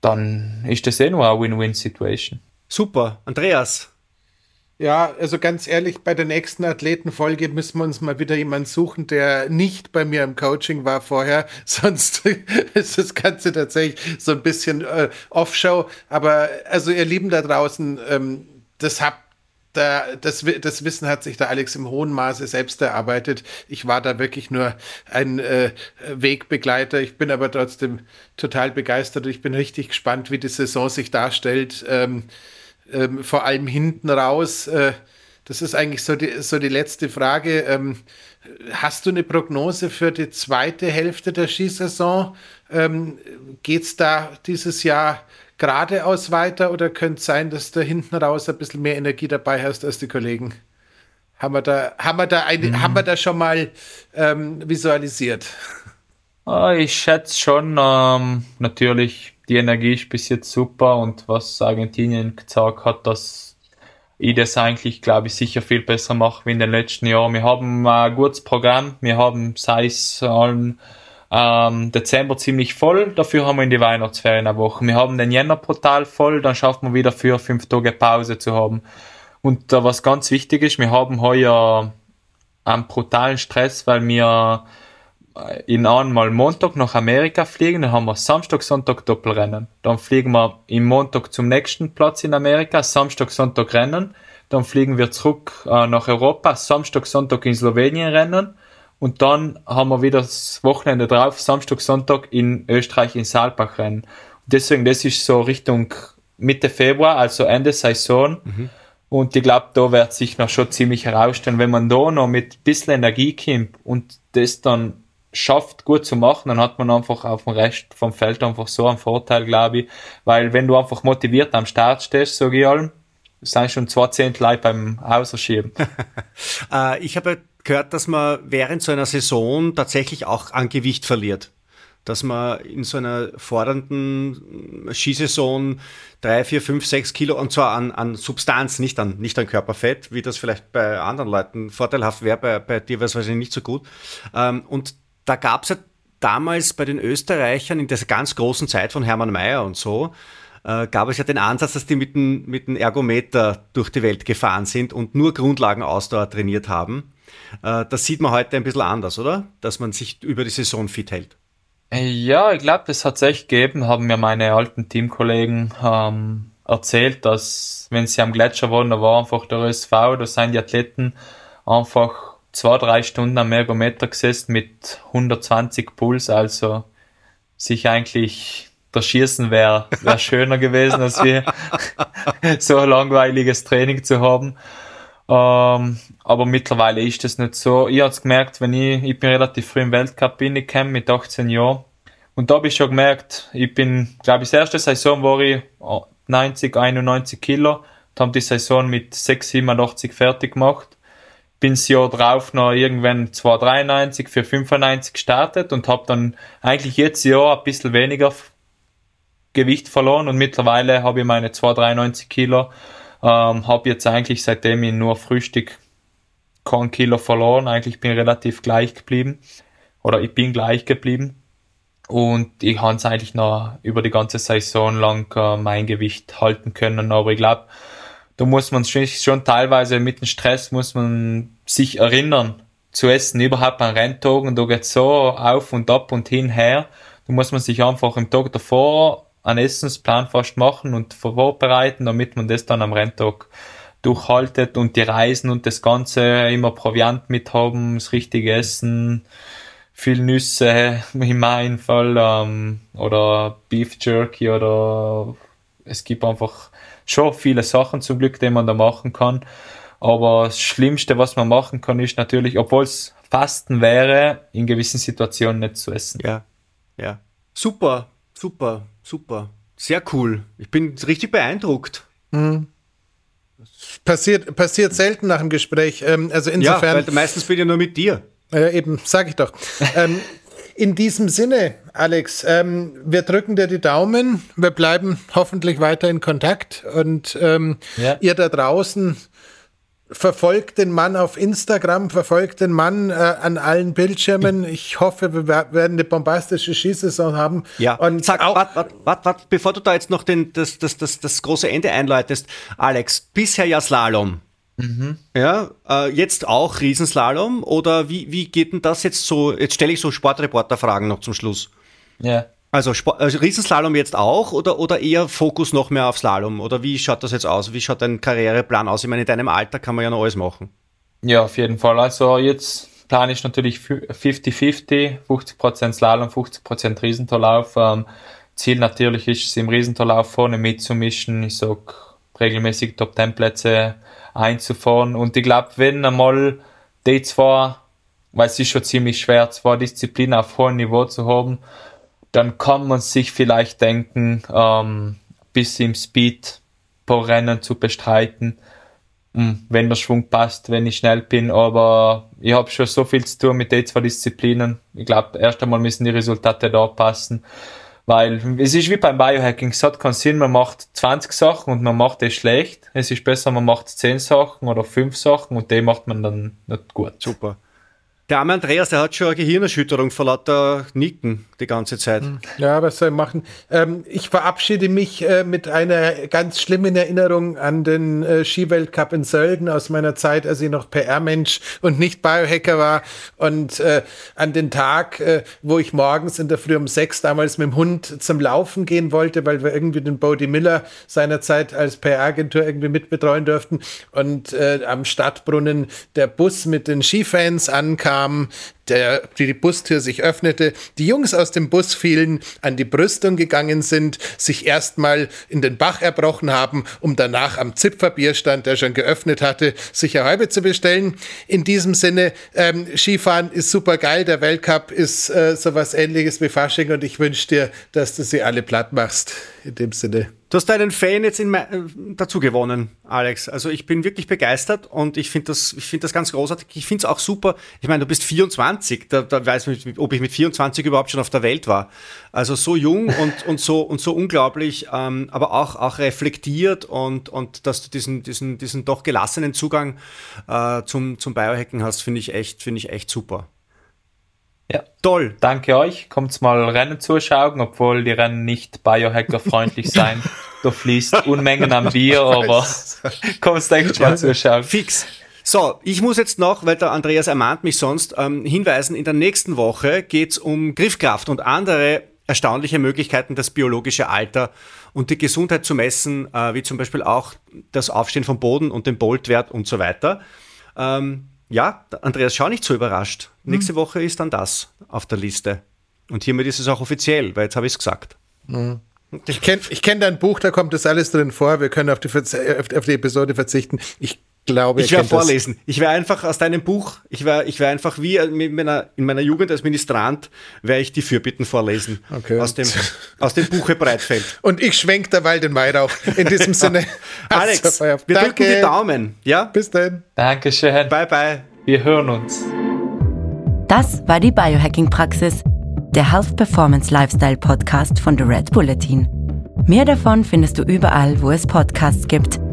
dann ist das eh nur eine Win-Win-Situation. Super. Andreas, ja, also ganz ehrlich, bei der nächsten Athletenfolge müssen wir uns mal wieder jemanden suchen, der nicht bei mir im Coaching war vorher. <laughs> Sonst ist das Ganze tatsächlich so ein bisschen äh, Offshow. Aber also ihr Lieben da draußen, ähm, das habt da, das, das Wissen hat sich da Alex im hohen Maße selbst erarbeitet. Ich war da wirklich nur ein äh, Wegbegleiter. Ich bin aber trotzdem total begeistert. Ich bin richtig gespannt, wie die Saison sich darstellt. Ähm, ähm, vor allem hinten raus. Äh, das ist eigentlich so die, so die letzte Frage. Ähm, hast du eine Prognose für die zweite Hälfte der Skisaison? Ähm, Geht es da dieses Jahr geradeaus weiter oder könnte es sein, dass du hinten raus ein bisschen mehr Energie dabei hast als die Kollegen? Haben wir da, haben wir da, eine, mhm. haben wir da schon mal ähm, visualisiert? Ah, ich schätze schon, ähm, natürlich die Energie ist bis jetzt super und was Argentinien gezeigt hat, dass ich das eigentlich, glaube ich, sicher viel besser mache wie in den letzten Jahren. Wir haben ein gutes Programm, wir haben sei es allen ähm, Dezember ziemlich voll, dafür haben wir in die Weihnachtsferien eine Woche. Wir haben den Jänner brutal voll, dann schafft man wieder für fünf Tage Pause zu haben. Und äh, was ganz wichtig ist, wir haben heuer einen brutalen Stress, weil wir in einmal Montag nach Amerika fliegen, dann haben wir Samstag, Sonntag Doppelrennen. Dann fliegen wir im Montag zum nächsten Platz in Amerika, Samstag, Sonntag Rennen. Dann fliegen wir zurück äh, nach Europa, Samstag, Sonntag in Slowenien Rennen. Und dann haben wir wieder das Wochenende drauf, Samstag, Sonntag in Österreich in Saalbach Rennen. Und deswegen, das ist so Richtung Mitte Februar, also Ende Saison. Mhm. Und ich glaube, da wird sich noch schon ziemlich herausstellen, wenn man da noch mit ein bisschen Energie kommt und das dann schafft, gut zu machen, dann hat man einfach auf dem Rest vom Feld einfach so einen Vorteil, glaube ich. Weil wenn du einfach motiviert am Start stehst, sage ich allem, sind schon zwei Zehntel beim Auserschieben. <laughs> äh, ich habe gehört, dass man während so einer Saison tatsächlich auch an Gewicht verliert. Dass man in so einer fordernden Skisaison drei, vier, fünf, sechs Kilo und zwar an, an Substanz, nicht an, nicht an Körperfett, wie das vielleicht bei anderen Leuten vorteilhaft wäre, bei, bei dir wäre es wahrscheinlich nicht so gut. Ähm, und da gab es ja damals bei den Österreichern in dieser ganz großen Zeit von Hermann Mayer und so, äh, gab es ja den Ansatz, dass die mit dem, mit Ergometer durch die Welt gefahren sind und nur Grundlagenausdauer trainiert haben. Äh, das sieht man heute ein bisschen anders, oder? Dass man sich über die Saison fit hält. Ja, ich glaube, das hat es echt gegeben, haben mir meine alten Teamkollegen ähm, erzählt, dass wenn sie am Gletscher waren, da war einfach der ÖSV, da sind die Athleten einfach zwei, drei Stunden am Ergometer gesessen mit 120 Puls, also sich eigentlich das Schießen wäre wär <laughs> schöner gewesen, als wir <laughs> so ein langweiliges Training zu haben. Ähm, aber mittlerweile ist das nicht so. Ich habe gemerkt, wenn ich, ich bin relativ früh im Weltcup reingekommen mit 18 Jahren. Und da habe ich schon gemerkt, ich bin, glaube ich, das erste Saison war ich 90, 91 Kilo. Und habe die Saison mit 6, 87 fertig gemacht. Bin das Jahr drauf noch irgendwann 293 für 95 gestartet und habe dann eigentlich jetzt Jahr ein bisschen weniger Gewicht verloren und mittlerweile habe ich meine 293 Kilo ähm, habe jetzt eigentlich seitdem ich nur Frühstück kein Kilo verloren. Eigentlich bin ich relativ gleich geblieben. Oder ich bin gleich geblieben. Und ich habe es eigentlich noch über die ganze Saison lang äh, mein Gewicht halten können. Aber ich glaube, da muss man schon, schon teilweise mit dem Stress muss man sich erinnern zu essen. Überhaupt an Renntagen, da geht so auf und ab und hinher. Da muss man sich einfach im Tag davor einen Essensplan fast machen und vorbereiten, damit man das dann am Renntag durchhaltet und die Reisen und das Ganze immer Proviant mit haben, das richtige Essen, viel Nüsse <laughs> in meinem Fall ähm, oder Beef Jerky oder es gibt einfach schon viele Sachen zum Glück, die man da machen kann. Aber das Schlimmste, was man machen kann, ist natürlich, obwohl es Fasten wäre, in gewissen Situationen nicht zu essen. Ja, ja. Super, super. Super. Sehr cool. Ich bin richtig beeindruckt. Mhm. Passiert, passiert selten nach dem Gespräch. Ähm, also insofern. Ja, weil meistens bin ich nur mit dir. Äh, eben, sag ich doch. <laughs> ähm, in diesem Sinne, Alex, ähm, wir drücken dir die Daumen. Wir bleiben hoffentlich weiter in Kontakt. Und ähm, ja. ihr da draußen verfolgt den Mann auf Instagram, verfolgt den Mann äh, an allen Bildschirmen. Ich hoffe, wir werden eine bombastische Skisaison haben. Ja, und sag, auch wart, wart, wart, wart, bevor du da jetzt noch den, das, das, das, das große Ende einläutest, Alex, bisher ja Slalom. Mhm. Ja, äh, jetzt auch Riesenslalom oder wie, wie geht denn das jetzt so? Jetzt stelle ich so Sportreporter-Fragen noch zum Schluss. Ja. Also, Sport, also Riesenslalom jetzt auch oder, oder eher Fokus noch mehr auf Slalom? Oder wie schaut das jetzt aus? Wie schaut dein Karriereplan aus? Ich meine, in deinem Alter kann man ja noch alles machen. Ja, auf jeden Fall. Also jetzt plane ich natürlich 50-50, 50%, Slalom, 50% Riesentorlauf. Ähm, Ziel natürlich ist es, im Riesentorlauf vorne mitzumischen. Ich sag regelmäßig Top 10 Plätze einzufahren. Und ich glaube, wenn einmal die zwei, weil es ist schon ziemlich schwer, zwei Disziplinen auf hohem Niveau zu haben, dann kann man sich vielleicht denken, ähm, bis im Speed pro Rennen zu bestreiten, hm, wenn der Schwung passt, wenn ich schnell bin. Aber ich habe schon so viel zu tun mit den zwei Disziplinen. Ich glaube, erst einmal müssen die Resultate da passen. Weil es ist wie beim Biohacking, es hat keinen Sinn, man macht 20 Sachen und man macht es schlecht. Es ist besser, man macht 10 Sachen oder 5 Sachen und die macht man dann nicht gut. Super. Der arme Andreas, der hat schon eine Gehirnerschütterung vor lauter Nicken die ganze Zeit. Hm. Ja, was soll ich machen? Ähm, ich verabschiede mich äh, mit einer ganz schlimmen Erinnerung an den äh, Skiweltcup in Sölden aus meiner Zeit, als ich noch PR-Mensch und nicht Biohacker war. Und äh, an den Tag, äh, wo ich morgens in der Früh um sechs damals mit dem Hund zum Laufen gehen wollte, weil wir irgendwie den Bodie Miller seinerzeit als PR-Agentur irgendwie mitbetreuen durften. Und äh, am Stadtbrunnen der Bus mit den Skifans ankam kam, der, die Bustür sich öffnete, die Jungs aus dem Bus fielen, an die Brüstung gegangen sind, sich erstmal in den Bach erbrochen haben, um danach am Zipferbierstand, der schon geöffnet hatte, sich eine halbe zu bestellen. In diesem Sinne, ähm, Skifahren ist super geil, der Weltcup ist äh, sowas ähnliches wie Fasching und ich wünsche dir, dass du sie alle platt machst. In dem Sinne. Du hast deinen Fan jetzt in mein, äh, dazu gewonnen, Alex. Also ich bin wirklich begeistert und ich finde das, ich finde das ganz großartig. Ich finde es auch super. Ich meine, du bist 24. Da, da weiß ich, ob ich mit 24 überhaupt schon auf der Welt war. Also so jung <laughs> und, und so und so unglaublich, ähm, aber auch auch reflektiert und und dass du diesen diesen diesen doch gelassenen Zugang äh, zum zum Biohacken hast, finde ich echt finde ich echt super. Ja. Toll. Danke euch. Kommt's mal Rennen zuschauen, obwohl die Rennen nicht Biohacker-freundlich <laughs> sein. da fließt Unmengen an <laughs> Bier, aber kommst echt mal zuschauen. Fix. So, ich muss jetzt noch, weil der Andreas ermahnt mich sonst, ähm, hinweisen, in der nächsten Woche geht's um Griffkraft und andere erstaunliche Möglichkeiten, das biologische Alter und die Gesundheit zu messen, äh, wie zum Beispiel auch das Aufstehen vom Boden und den Boltwert und so weiter. Ähm, ja, Andreas, schau nicht so überrascht. Hm. Nächste Woche ist dann das auf der Liste. Und hiermit ist es auch offiziell, weil jetzt habe ich es gesagt. Hm. Ich kenne ich kenn dein Buch, da kommt das alles drin vor. Wir können auf die, auf die Episode verzichten. Ich glaube, ich werde vorlesen. Das. Ich wäre einfach aus deinem Buch, ich wäre ich wär einfach wie in meiner, in meiner Jugend als Ministrant, wäre ich die Fürbitten vorlesen. Okay. Aus dem, aus dem Buche Breitfeld. <laughs> Und ich schwenk derweil den Weihrauch. In diesem Sinne. <laughs> Alex, wir Danke. drücken die Daumen. Ja? Bis dann. Dankeschön. Bye, bye. Wir hören uns. Das war die Biohacking-Praxis, der Health Performance Lifestyle Podcast von The Red Bulletin. Mehr davon findest du überall, wo es Podcasts gibt –